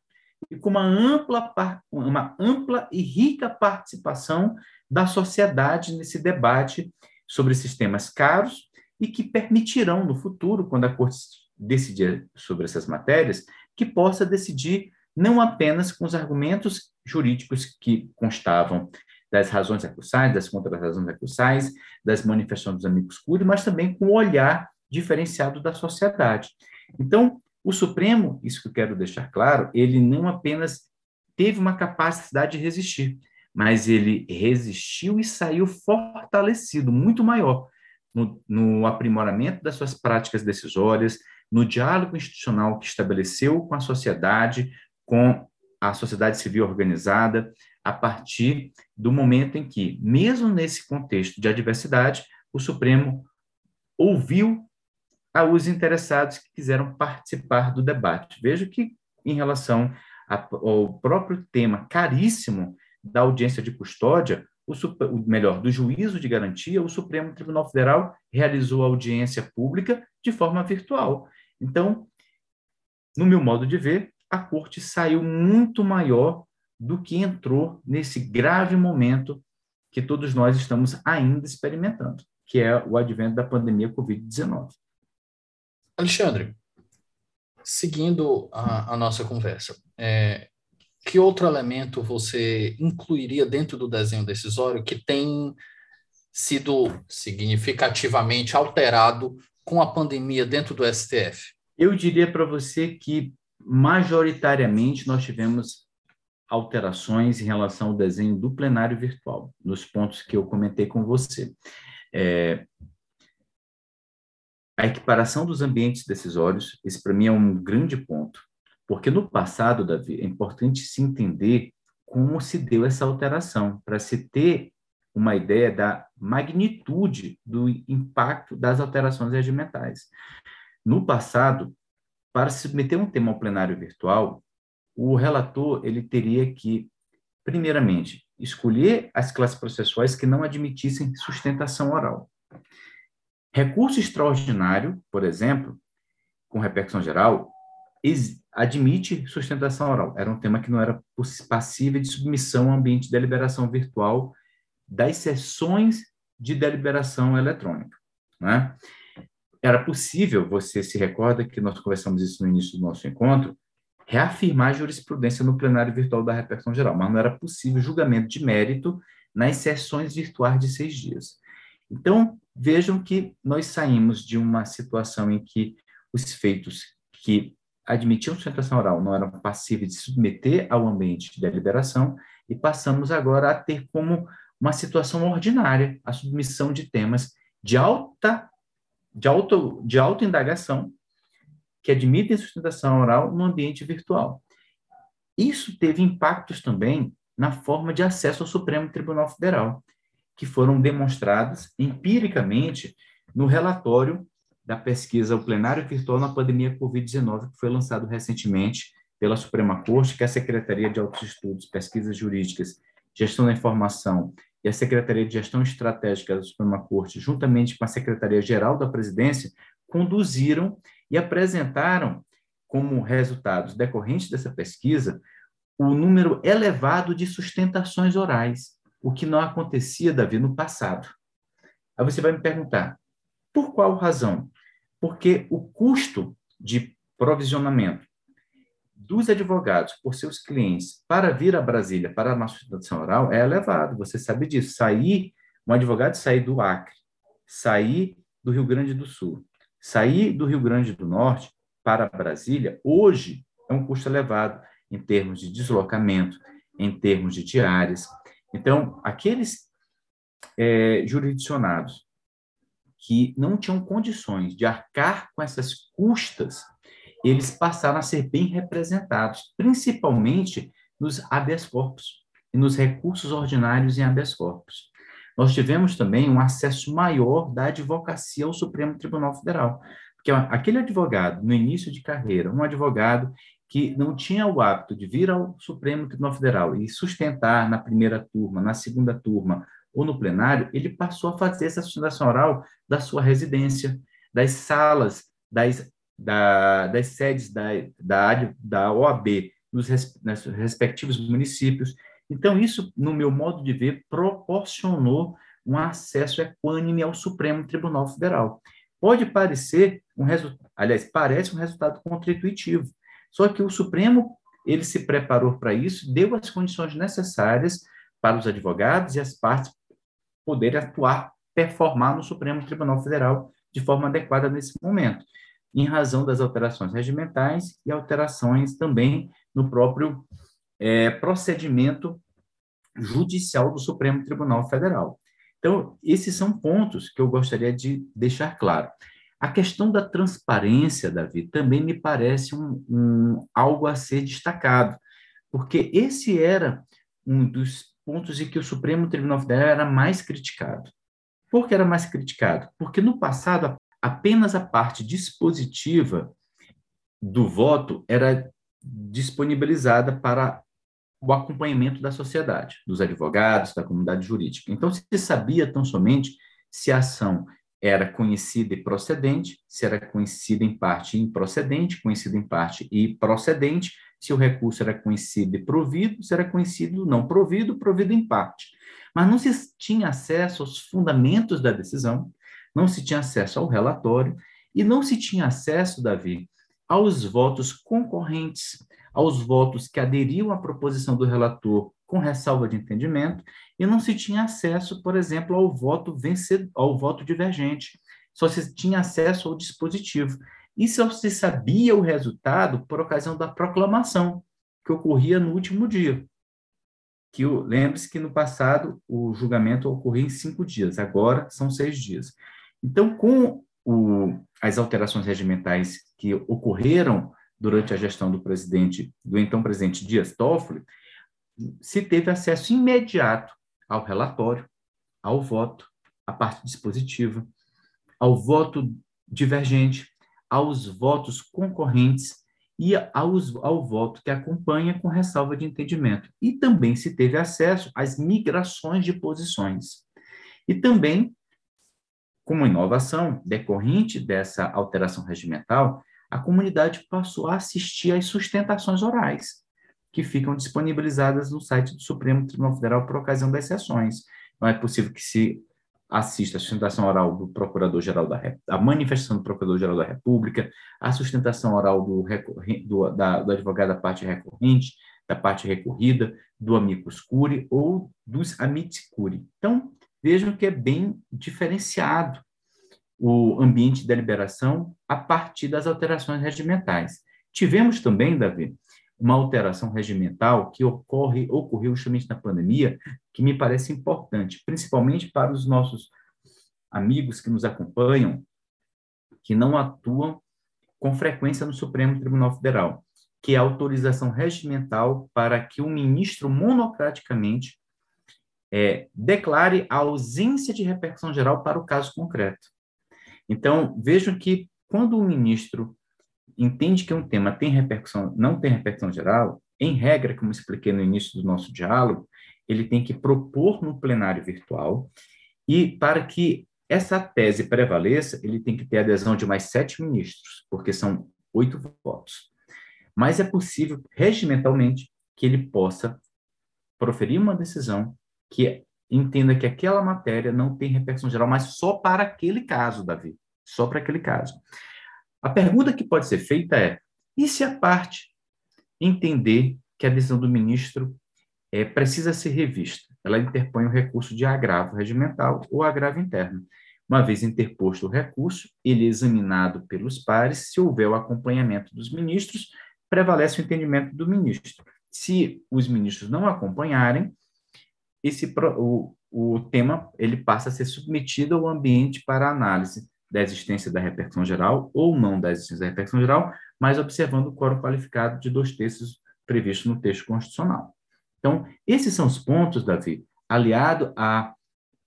e com uma ampla, uma ampla e rica participação da sociedade nesse debate sobre sistemas caros e que permitirão no futuro, quando a Corte decidir sobre essas matérias, que possa decidir não apenas com os argumentos jurídicos que constavam das razões recursais, das contra-razões recursais, das manifestações dos amigos curi, mas também com o olhar diferenciado da sociedade. Então, o Supremo, isso que eu quero deixar claro, ele não apenas teve uma capacidade de resistir, mas ele resistiu e saiu fortalecido, muito maior, no, no aprimoramento das suas práticas decisórias, no diálogo institucional que estabeleceu com a sociedade, com a sociedade civil organizada, a partir do momento em que, mesmo nesse contexto de adversidade, o Supremo ouviu aos interessados que quiseram participar do debate. Vejo que, em relação ao próprio tema caríssimo da audiência de custódia, o, melhor, do juízo de garantia, o Supremo Tribunal Federal realizou a audiência pública de forma virtual. Então, no meu modo de ver, a corte saiu muito maior do que entrou nesse grave momento que todos nós estamos ainda experimentando, que é o advento da pandemia Covid-19. Alexandre, seguindo a, a nossa conversa, é, que outro elemento você incluiria dentro do desenho decisório que tem sido significativamente alterado com a pandemia dentro do STF? Eu diria para você que, majoritariamente, nós tivemos alterações em relação ao desenho do plenário virtual, nos pontos que eu comentei com você. É, a equiparação dos ambientes decisórios, esse para mim é um grande ponto. Porque no passado, Davi, é importante se entender como se deu essa alteração, para se ter uma ideia da magnitude do impacto das alterações regimentais. No passado, para submeter um tema ao plenário virtual, o relator ele teria que, primeiramente, escolher as classes processuais que não admitissem sustentação oral. Recurso extraordinário, por exemplo, com repercussão geral, admite sustentação oral. Era um tema que não era passível de submissão ao ambiente de deliberação virtual das sessões de deliberação eletrônica. Né? Era possível, você se recorda que nós conversamos isso no início do nosso encontro, reafirmar a jurisprudência no plenário virtual da repercussão geral, mas não era possível julgamento de mérito nas sessões virtuais de seis dias. Então, vejam que nós saímos de uma situação em que os feitos que admitiam sustentação oral não eram passíveis de submeter ao ambiente de deliberação e passamos agora a ter como uma situação ordinária a submissão de temas de alta de auto de alta indagação que admitem sustentação oral no ambiente virtual. Isso teve impactos também na forma de acesso ao Supremo Tribunal Federal, que foram demonstrados empiricamente no relatório da pesquisa O Plenário Virtual na Pandemia Covid-19, que foi lançado recentemente pela Suprema Corte, que é a Secretaria de Altos Estudos, Pesquisas Jurídicas, Gestão da Informação e a Secretaria de Gestão Estratégica da Suprema Corte, juntamente com a Secretaria-Geral da Presidência, conduziram e apresentaram como resultados decorrentes dessa pesquisa o número elevado de sustentações orais, o que não acontecia, Davi, no passado. Aí você vai me perguntar, por qual razão? Porque o custo de provisionamento dos advogados por seus clientes para vir a Brasília para a nossa sustentação oral é elevado. Você sabe disso. Sair, um advogado sair do Acre, sair do Rio Grande do Sul, sair do Rio Grande do Norte para Brasília, hoje é um custo elevado em termos de deslocamento, em termos de diárias. Então, aqueles é, jurisdicionados que não tinham condições de arcar com essas custas, eles passaram a ser bem representados, principalmente nos habeas corpus e nos recursos ordinários em habeas corpus. Nós tivemos também um acesso maior da advocacia ao Supremo Tribunal Federal, porque aquele advogado, no início de carreira, um advogado que não tinha o hábito de vir ao Supremo Tribunal Federal e sustentar na primeira turma, na segunda turma, ou no plenário, ele passou a fazer essa sustentação oral da sua residência, das salas, das, da, das sedes da, da, da OAB, nos, respectivos municípios. Então, isso, no meu modo de ver, proporcionou um acesso equânime ao Supremo Tribunal Federal. Pode parecer um resultado, aliás, parece um resultado contra-intuitivo, só que o Supremo ele se preparou para isso, deu as condições necessárias para os advogados e as partes poder atuar, performar no Supremo Tribunal Federal de forma adequada nesse momento, em razão das alterações regimentais e alterações também no próprio é, procedimento judicial do Supremo Tribunal Federal. Então, esses são pontos que eu gostaria de deixar claro. A questão da transparência, Davi, também me parece um, um, algo a ser destacado, porque esse era um dos pontos em que o Supremo Tribunal Federal era mais criticado. Por que era mais criticado? Porque no passado apenas a parte dispositiva do voto era disponibilizada para o acompanhamento da sociedade, dos advogados, da comunidade jurídica. Então se sabia tão somente se a ação era conhecida e procedente, se era conhecida em parte improcedente, conhecida em parte e procedente, se o recurso era conhecido e provido, se era conhecido não provido, provido em parte. Mas não se tinha acesso aos fundamentos da decisão, não se tinha acesso ao relatório e não se tinha acesso, Davi, aos votos concorrentes, aos votos que aderiam à proposição do relator com ressalva de entendimento, e não se tinha acesso, por exemplo, ao voto vencedor, ao voto divergente. Só se tinha acesso ao dispositivo. E só se sabia o resultado por ocasião da proclamação, que ocorria no último dia. Que lembre-se que no passado o julgamento ocorria em cinco dias, agora são seis dias. Então, com o, as alterações regimentais que ocorreram durante a gestão do presidente, do então presidente Dias Toffoli, se teve acesso imediato ao relatório, ao voto, à parte dispositiva, ao voto divergente, aos votos concorrentes e aos, ao voto que acompanha com ressalva de entendimento. E também se teve acesso às migrações de posições. E também, como inovação decorrente dessa alteração regimental, a comunidade passou a assistir às sustentações orais que ficam disponibilizadas no site do Supremo Tribunal Federal por ocasião das sessões. Não é possível que se assista a sustentação oral do Procurador-Geral da República, a manifestação do Procurador-Geral da República, a sustentação oral do, do, da, do advogado da parte recorrente, da parte recorrida, do amicus curiae ou dos amici curiae. Então, vejam que é bem diferenciado o ambiente de deliberação a partir das alterações regimentais. Tivemos também, Davi, uma alteração regimental que ocorre, ocorreu justamente na pandemia, que me parece importante, principalmente para os nossos amigos que nos acompanham, que não atuam com frequência no Supremo Tribunal Federal, que é a autorização regimental para que o ministro monocraticamente é, declare a ausência de repercussão geral para o caso concreto. Então, vejam que quando o ministro entende que um tema tem repercussão, não tem repercussão geral, em regra, como expliquei no início do nosso diálogo, ele tem que propor no plenário virtual e para que essa tese prevaleça, ele tem que ter adesão de mais sete ministros, porque são oito votos. Mas é possível, regimentalmente, que ele possa proferir uma decisão que entenda que aquela matéria não tem repercussão geral, mas só para aquele caso, Davi, só para aquele caso. A pergunta que pode ser feita é: e se a parte entender que a decisão do ministro é, precisa ser revista? Ela interpõe o recurso de agravo regimental ou agravo interno. Uma vez interposto o recurso, ele é examinado pelos pares, se houver o acompanhamento dos ministros, prevalece o entendimento do ministro. Se os ministros não acompanharem, esse o, o tema ele passa a ser submetido ao ambiente para análise da existência da repercussão geral ou não da existência da repercussão geral, mas observando o quórum qualificado de dois terços previsto no texto constitucional. Então, esses são os pontos, Davi, aliado à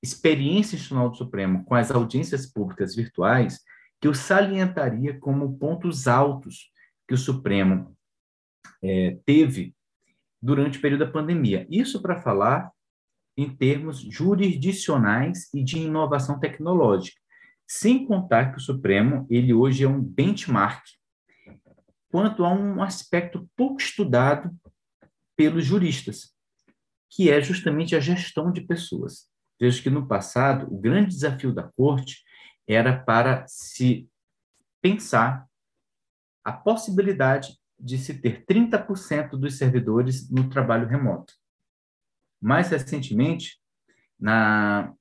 experiência institucional do Supremo com as audiências públicas virtuais, que eu salientaria como pontos altos que o Supremo é, teve durante o período da pandemia. Isso para falar em termos jurisdicionais e de inovação tecnológica. Sem contar que o Supremo, ele hoje é um benchmark quanto a um aspecto pouco estudado pelos juristas, que é justamente a gestão de pessoas. Veja que no passado, o grande desafio da corte era para se pensar a possibilidade de se ter 30% dos servidores no trabalho remoto. Mais recentemente, na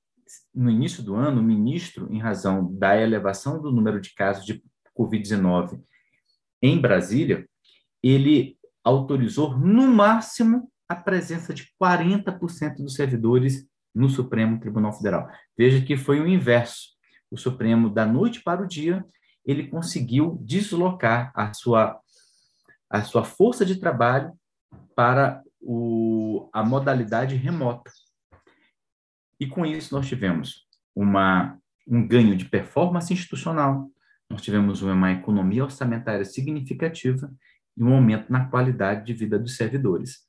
no início do ano, o ministro, em razão da elevação do número de casos de Covid-19 em Brasília, ele autorizou, no máximo, a presença de 40% dos servidores no Supremo Tribunal Federal. Veja que foi o inverso. O Supremo, da noite para o dia, ele conseguiu deslocar a sua, a sua força de trabalho para o, a modalidade remota. E com isso nós tivemos uma, um ganho de performance institucional, nós tivemos uma economia orçamentária significativa e um aumento na qualidade de vida dos servidores.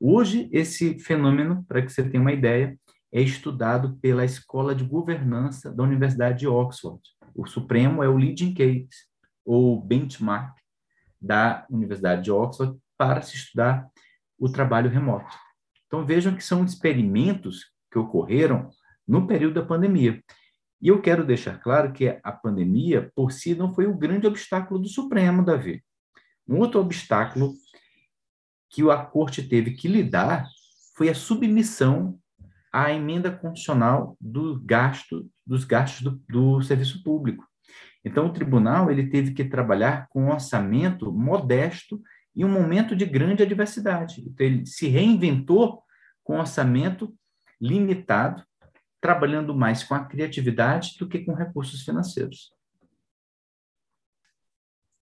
Hoje, esse fenômeno, para que você tenha uma ideia, é estudado pela Escola de Governança da Universidade de Oxford. O Supremo é o leading case, ou benchmark, da Universidade de Oxford para se estudar o trabalho remoto. Então, vejam que são experimentos que ocorreram no período da pandemia. E eu quero deixar claro que a pandemia, por si, não foi o grande obstáculo do Supremo, Davi. Um outro obstáculo que a Corte teve que lidar foi a submissão à emenda constitucional do gasto, dos gastos do, do serviço público. Então, o tribunal ele teve que trabalhar com um orçamento modesto em um momento de grande adversidade. Então, ele se reinventou com orçamento limitado, trabalhando mais com a criatividade do que com recursos financeiros.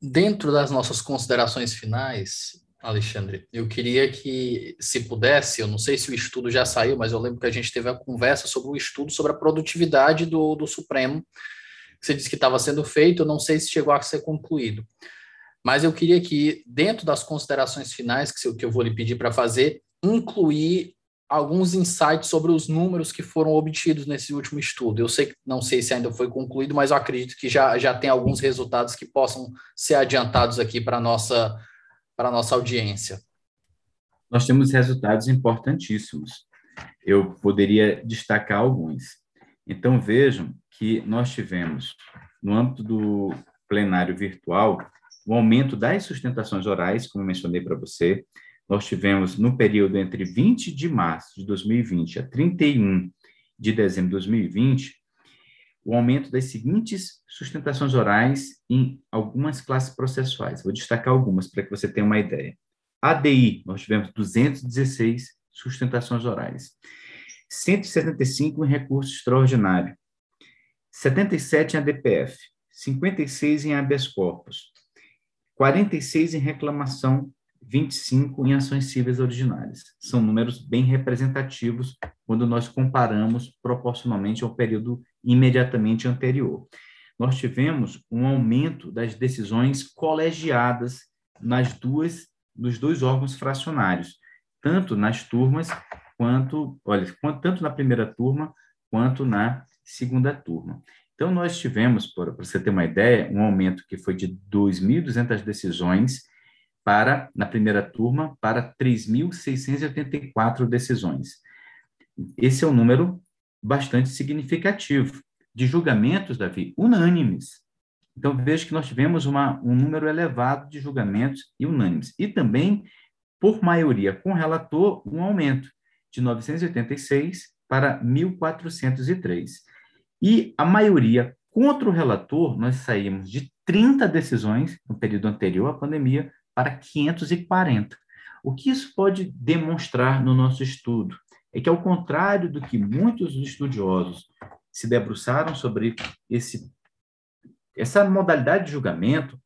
Dentro das nossas considerações finais, Alexandre, eu queria que, se pudesse, eu não sei se o estudo já saiu, mas eu lembro que a gente teve a conversa sobre o estudo sobre a produtividade do, do Supremo, que você disse que estava sendo feito, eu não sei se chegou a ser concluído. Mas eu queria que, dentro das considerações finais que, que eu vou lhe pedir para fazer, incluir alguns insights sobre os números que foram obtidos nesse último estudo. Eu sei não sei se ainda foi concluído, mas eu acredito que já, já tem alguns resultados que possam ser adiantados aqui para a nossa, nossa audiência. Nós temos resultados importantíssimos. Eu poderia destacar alguns. Então, vejam que nós tivemos, no âmbito do plenário virtual, o aumento das sustentações orais, como mencionei para você. Nós tivemos, no período entre 20 de março de 2020 a 31 de dezembro de 2020, o aumento das seguintes sustentações orais em algumas classes processuais. Vou destacar algumas para que você tenha uma ideia. ADI, nós tivemos 216 sustentações orais. 175 em recurso extraordinário. 77 em ADPF. 56 em habeas corpus. 46 em reclamação, 25 em ações cíveis originárias. São números bem representativos quando nós comparamos proporcionalmente ao período imediatamente anterior. Nós tivemos um aumento das decisões colegiadas nas duas nos dois órgãos fracionários, tanto nas turmas quanto, olha, tanto na primeira turma quanto na segunda turma. Então, nós tivemos, para você ter uma ideia, um aumento que foi de 2.200 decisões para, na primeira turma, para 3.684 decisões. Esse é um número bastante significativo de julgamentos, Davi, unânimes. Então, veja que nós tivemos uma, um número elevado de julgamentos e unânimes. E também, por maioria com relator, um aumento de 986 para 1.403. E a maioria contra o relator, nós saímos de 30 decisões no período anterior à pandemia para 540. O que isso pode demonstrar no nosso estudo? É que, ao contrário do que muitos estudiosos se debruçaram sobre esse, essa modalidade de julgamento,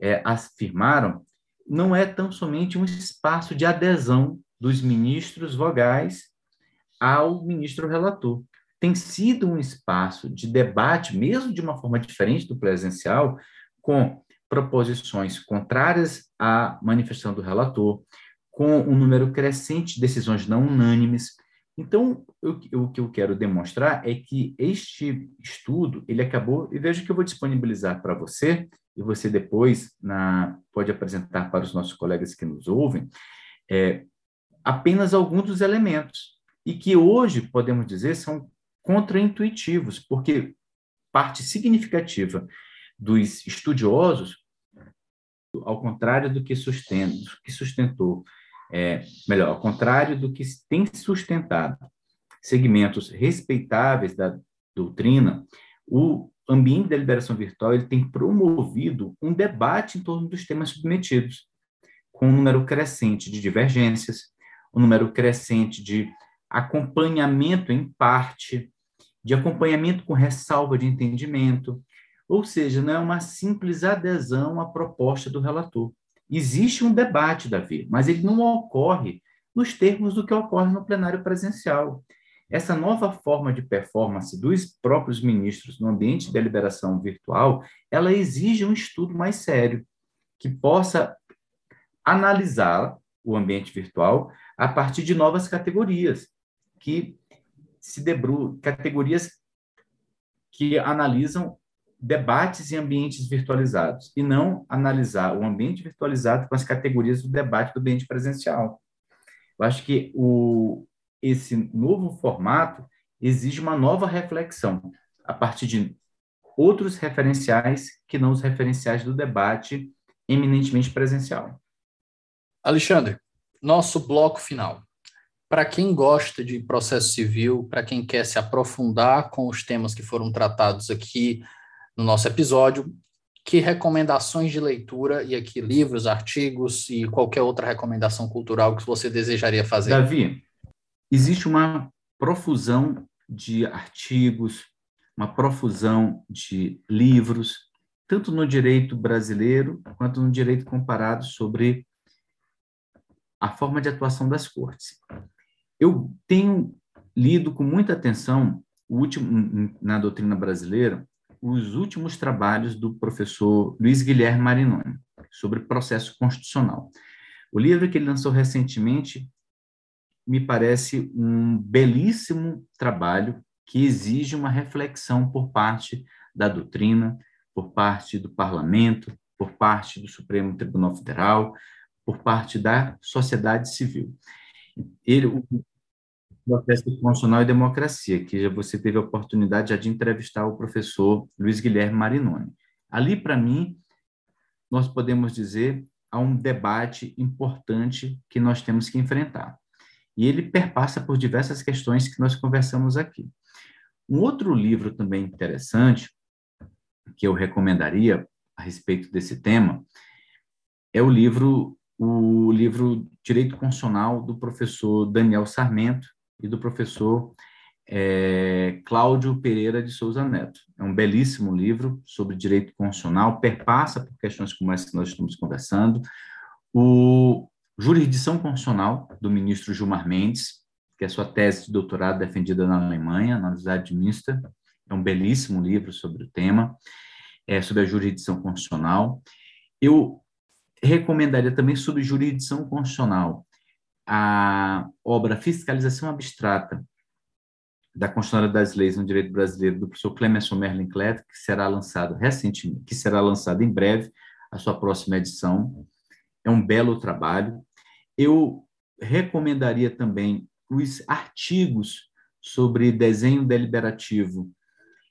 é, afirmaram, não é tão somente um espaço de adesão dos ministros vogais ao ministro relator tem sido um espaço de debate, mesmo de uma forma diferente do presencial, com proposições contrárias à manifestação do relator, com um número crescente de decisões não unânimes. Então, o que eu quero demonstrar é que este estudo, ele acabou, e veja que eu vou disponibilizar para você, e você depois na, pode apresentar para os nossos colegas que nos ouvem, é, apenas alguns dos elementos, e que hoje, podemos dizer, são contraintuitivos, porque parte significativa dos estudiosos, ao contrário do que, que sustentou, é, melhor, ao contrário do que tem sustentado segmentos respeitáveis da doutrina, o ambiente da liberação virtual ele tem promovido um debate em torno dos temas submetidos, com um número crescente de divergências, um número crescente de acompanhamento em parte, de acompanhamento com ressalva de entendimento, ou seja, não é uma simples adesão à proposta do relator. Existe um debate, Davi, mas ele não ocorre nos termos do que ocorre no plenário presencial. Essa nova forma de performance dos próprios ministros no ambiente de deliberação virtual, ela exige um estudo mais sério, que possa analisar o ambiente virtual a partir de novas categorias, que se debru categorias que analisam debates em ambientes virtualizados e não analisar o ambiente virtualizado com as categorias do debate do ambiente presencial. Eu acho que o, esse novo formato exige uma nova reflexão a partir de outros referenciais que não os referenciais do debate eminentemente presencial. Alexandre, nosso bloco final. Para quem gosta de processo civil, para quem quer se aprofundar com os temas que foram tratados aqui no nosso episódio, que recomendações de leitura, e aqui livros, artigos e qualquer outra recomendação cultural que você desejaria fazer? Davi, existe uma profusão de artigos, uma profusão de livros, tanto no direito brasileiro quanto no direito comparado sobre a forma de atuação das cortes. Eu tenho lido com muita atenção último na doutrina brasileira os últimos trabalhos do professor Luiz Guilherme Marinoni sobre processo constitucional. O livro que ele lançou recentemente me parece um belíssimo trabalho que exige uma reflexão por parte da doutrina, por parte do parlamento, por parte do Supremo Tribunal Federal, por parte da sociedade civil. Ele, o processo constitucional e democracia, que você teve a oportunidade de entrevistar o professor Luiz Guilherme Marinoni. Ali, para mim, nós podemos dizer há um debate importante que nós temos que enfrentar. E ele perpassa por diversas questões que nós conversamos aqui. Um outro livro também interessante, que eu recomendaria a respeito desse tema, é o livro o livro Direito Constitucional do professor Daniel Sarmento, e do professor é, Cláudio Pereira de Souza Neto. É um belíssimo livro sobre direito constitucional, perpassa por questões como essa que nós estamos conversando. O Jurisdição Constitucional, do ministro Gilmar Mendes, que é sua tese de doutorado defendida na Alemanha, na Universidade de Münster. É um belíssimo livro sobre o tema, é, sobre a jurisdição constitucional. Eu recomendaria também sobre jurisdição constitucional a obra Fiscalização Abstrata da Constituição das Leis no Direito Brasileiro do professor Clemenson Merlin Cleto, que será lançado recentemente, que será lançado em breve, a sua próxima edição. É um belo trabalho. Eu recomendaria também os artigos sobre desenho deliberativo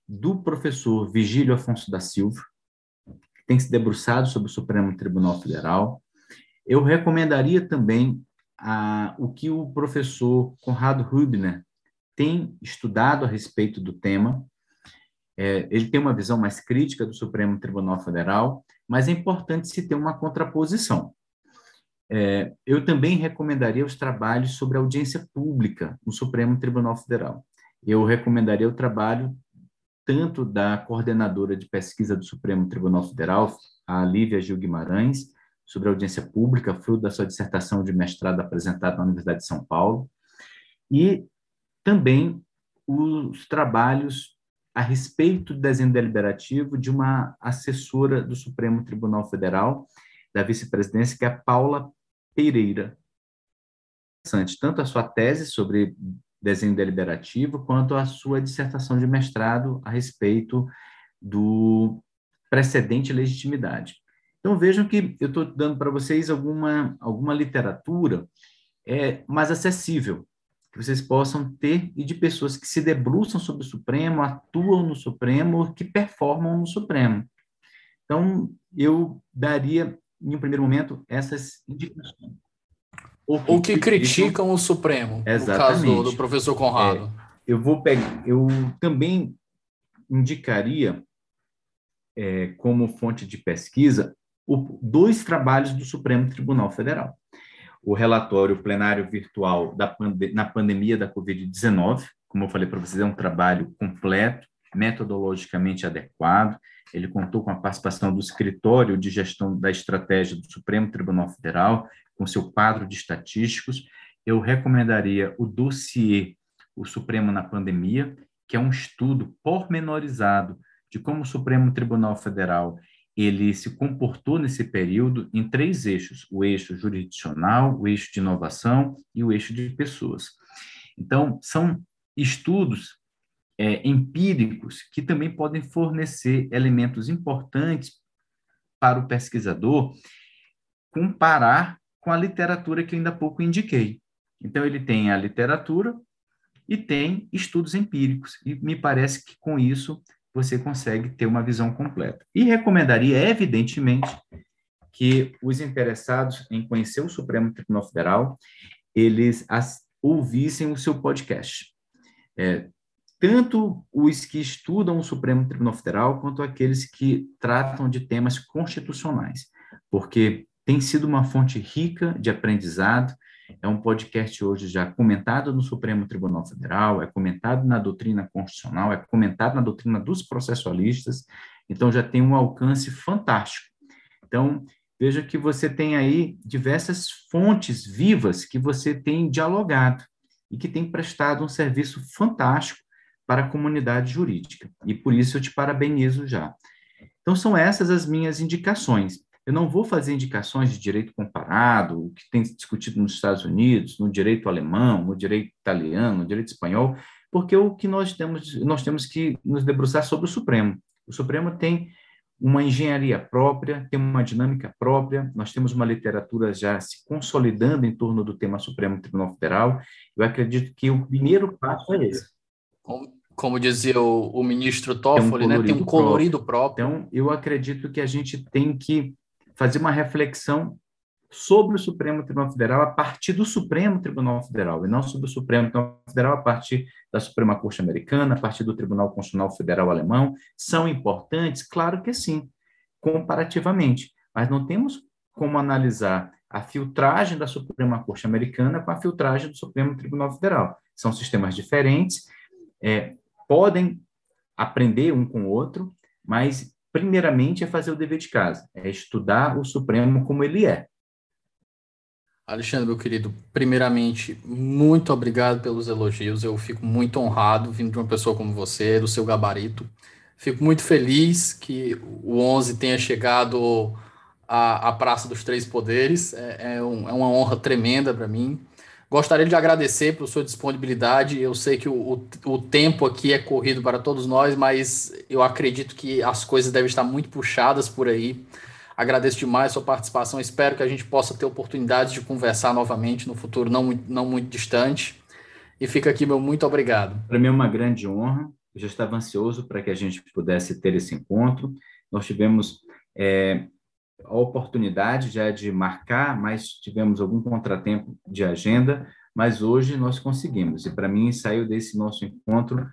do professor Vigílio Afonso da Silva, tem se debruçado sobre o Supremo Tribunal Federal. Eu recomendaria também a, o que o professor Conrado Rubner tem estudado a respeito do tema. É, ele tem uma visão mais crítica do Supremo Tribunal Federal, mas é importante se ter uma contraposição. É, eu também recomendaria os trabalhos sobre audiência pública no Supremo Tribunal Federal. Eu recomendaria o trabalho tanto da coordenadora de pesquisa do Supremo Tribunal Federal, a Lívia Gil Guimarães, sobre audiência pública, fruto da sua dissertação de mestrado apresentada na Universidade de São Paulo, e também os trabalhos a respeito do desenho deliberativo de uma assessora do Supremo Tribunal Federal, da vice-presidência, que é a Paula Pereira. Tanto a sua tese sobre desenho deliberativo, quanto a sua dissertação de mestrado a respeito do precedente legitimidade. Então vejam que eu estou dando para vocês alguma, alguma literatura é, mais acessível, que vocês possam ter, e de pessoas que se debruçam sobre o Supremo, atuam no Supremo, que performam no Supremo. Então, eu daria, em um primeiro momento, essas indicações. Ou que, Ou que criticam o Supremo, Exatamente. no caso do professor Conrado. É, eu vou pegar, eu também indicaria é, como fonte de pesquisa o, dois trabalhos do Supremo Tribunal Federal. o relatório plenário virtual da pande na pandemia da Covid-19. Como eu falei para vocês, é um trabalho completo, metodologicamente adequado. Ele contou com a participação do Escritório de Gestão da Estratégia do Supremo Tribunal Federal, com seu quadro de estatísticos. Eu recomendaria o dossiê O Supremo na Pandemia, que é um estudo pormenorizado de como o Supremo Tribunal Federal ele se comportou nesse período em três eixos: o eixo jurisdicional, o eixo de inovação e o eixo de pessoas. Então, são estudos é, empíricos que também podem fornecer elementos importantes para o pesquisador comparar com a literatura que ainda há pouco indiquei. Então, ele tem a literatura e tem estudos empíricos, e me parece que com isso você consegue ter uma visão completa. E recomendaria, evidentemente, que os interessados em conhecer o Supremo Tribunal Federal, eles ouvissem o seu podcast. É, tanto os que estudam o Supremo Tribunal Federal, quanto aqueles que tratam de temas constitucionais, porque tem sido uma fonte rica de aprendizado, é um podcast hoje já comentado no Supremo Tribunal Federal, é comentado na doutrina constitucional, é comentado na doutrina dos processualistas, então já tem um alcance fantástico. Então, veja que você tem aí diversas fontes vivas que você tem dialogado e que tem prestado um serviço fantástico para a comunidade jurídica. E por isso eu te parabenizo já. Então, são essas as minhas indicações. Eu não vou fazer indicações de direito comparado, o que tem discutido nos Estados Unidos, no direito alemão, no direito italiano, no direito espanhol, porque o que nós temos, nós temos que nos debruçar sobre o Supremo. O Supremo tem uma engenharia própria, tem uma dinâmica própria, nós temos uma literatura já se consolidando em torno do tema Supremo Tribunal Federal. Eu acredito que o primeiro passo é esse. Como dizia o, o ministro Toffoli, tem um, né? tem um colorido próprio. próprio. Então, eu acredito que a gente tem que fazer uma reflexão sobre o Supremo Tribunal Federal a partir do Supremo Tribunal Federal, e não sobre o Supremo Tribunal Federal a partir da Suprema Corte Americana, a partir do Tribunal Constitucional Federal Alemão. São importantes? Claro que sim, comparativamente, mas não temos como analisar a filtragem da Suprema Corte Americana com a filtragem do Supremo Tribunal Federal. São sistemas diferentes, é, podem aprender um com o outro, mas primeiramente, é fazer o dever de casa, é estudar o Supremo como ele é. Alexandre, meu querido, primeiramente, muito obrigado pelos elogios. Eu fico muito honrado vindo de uma pessoa como você, do seu gabarito. Fico muito feliz que o 11 tenha chegado à, à Praça dos Três Poderes. É, é, um, é uma honra tremenda para mim. Gostaria de agradecer por sua disponibilidade. Eu sei que o, o, tempo aqui é corrido para todos nós, mas eu acredito que as coisas devem estar muito puxadas por aí. Agradeço demais a sua participação. Espero que a gente possa ter oportunidade de conversar novamente no futuro não, não muito distante. E fica aqui meu muito obrigado. Para mim é uma grande honra. Eu já estava ansioso para que a gente pudesse ter esse encontro. Nós tivemos é, a oportunidade já de marcar, mas tivemos algum contratempo de agenda, mas hoje nós conseguimos. E para mim saiu desse nosso encontro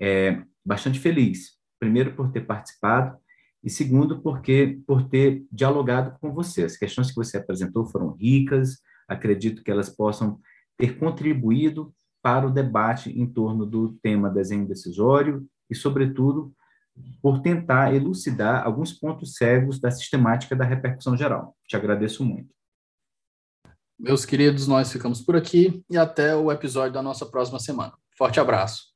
é, bastante feliz. Primeiro por ter participado e segundo porque por ter dialogado com você. As questões que você apresentou foram ricas. Acredito que elas possam ter contribuído para o debate em torno do tema desenho decisório e, sobretudo, por tentar elucidar alguns pontos cegos da sistemática da repercussão geral. Te agradeço muito. Meus queridos, nós ficamos por aqui e até o episódio da nossa próxima semana. Forte abraço.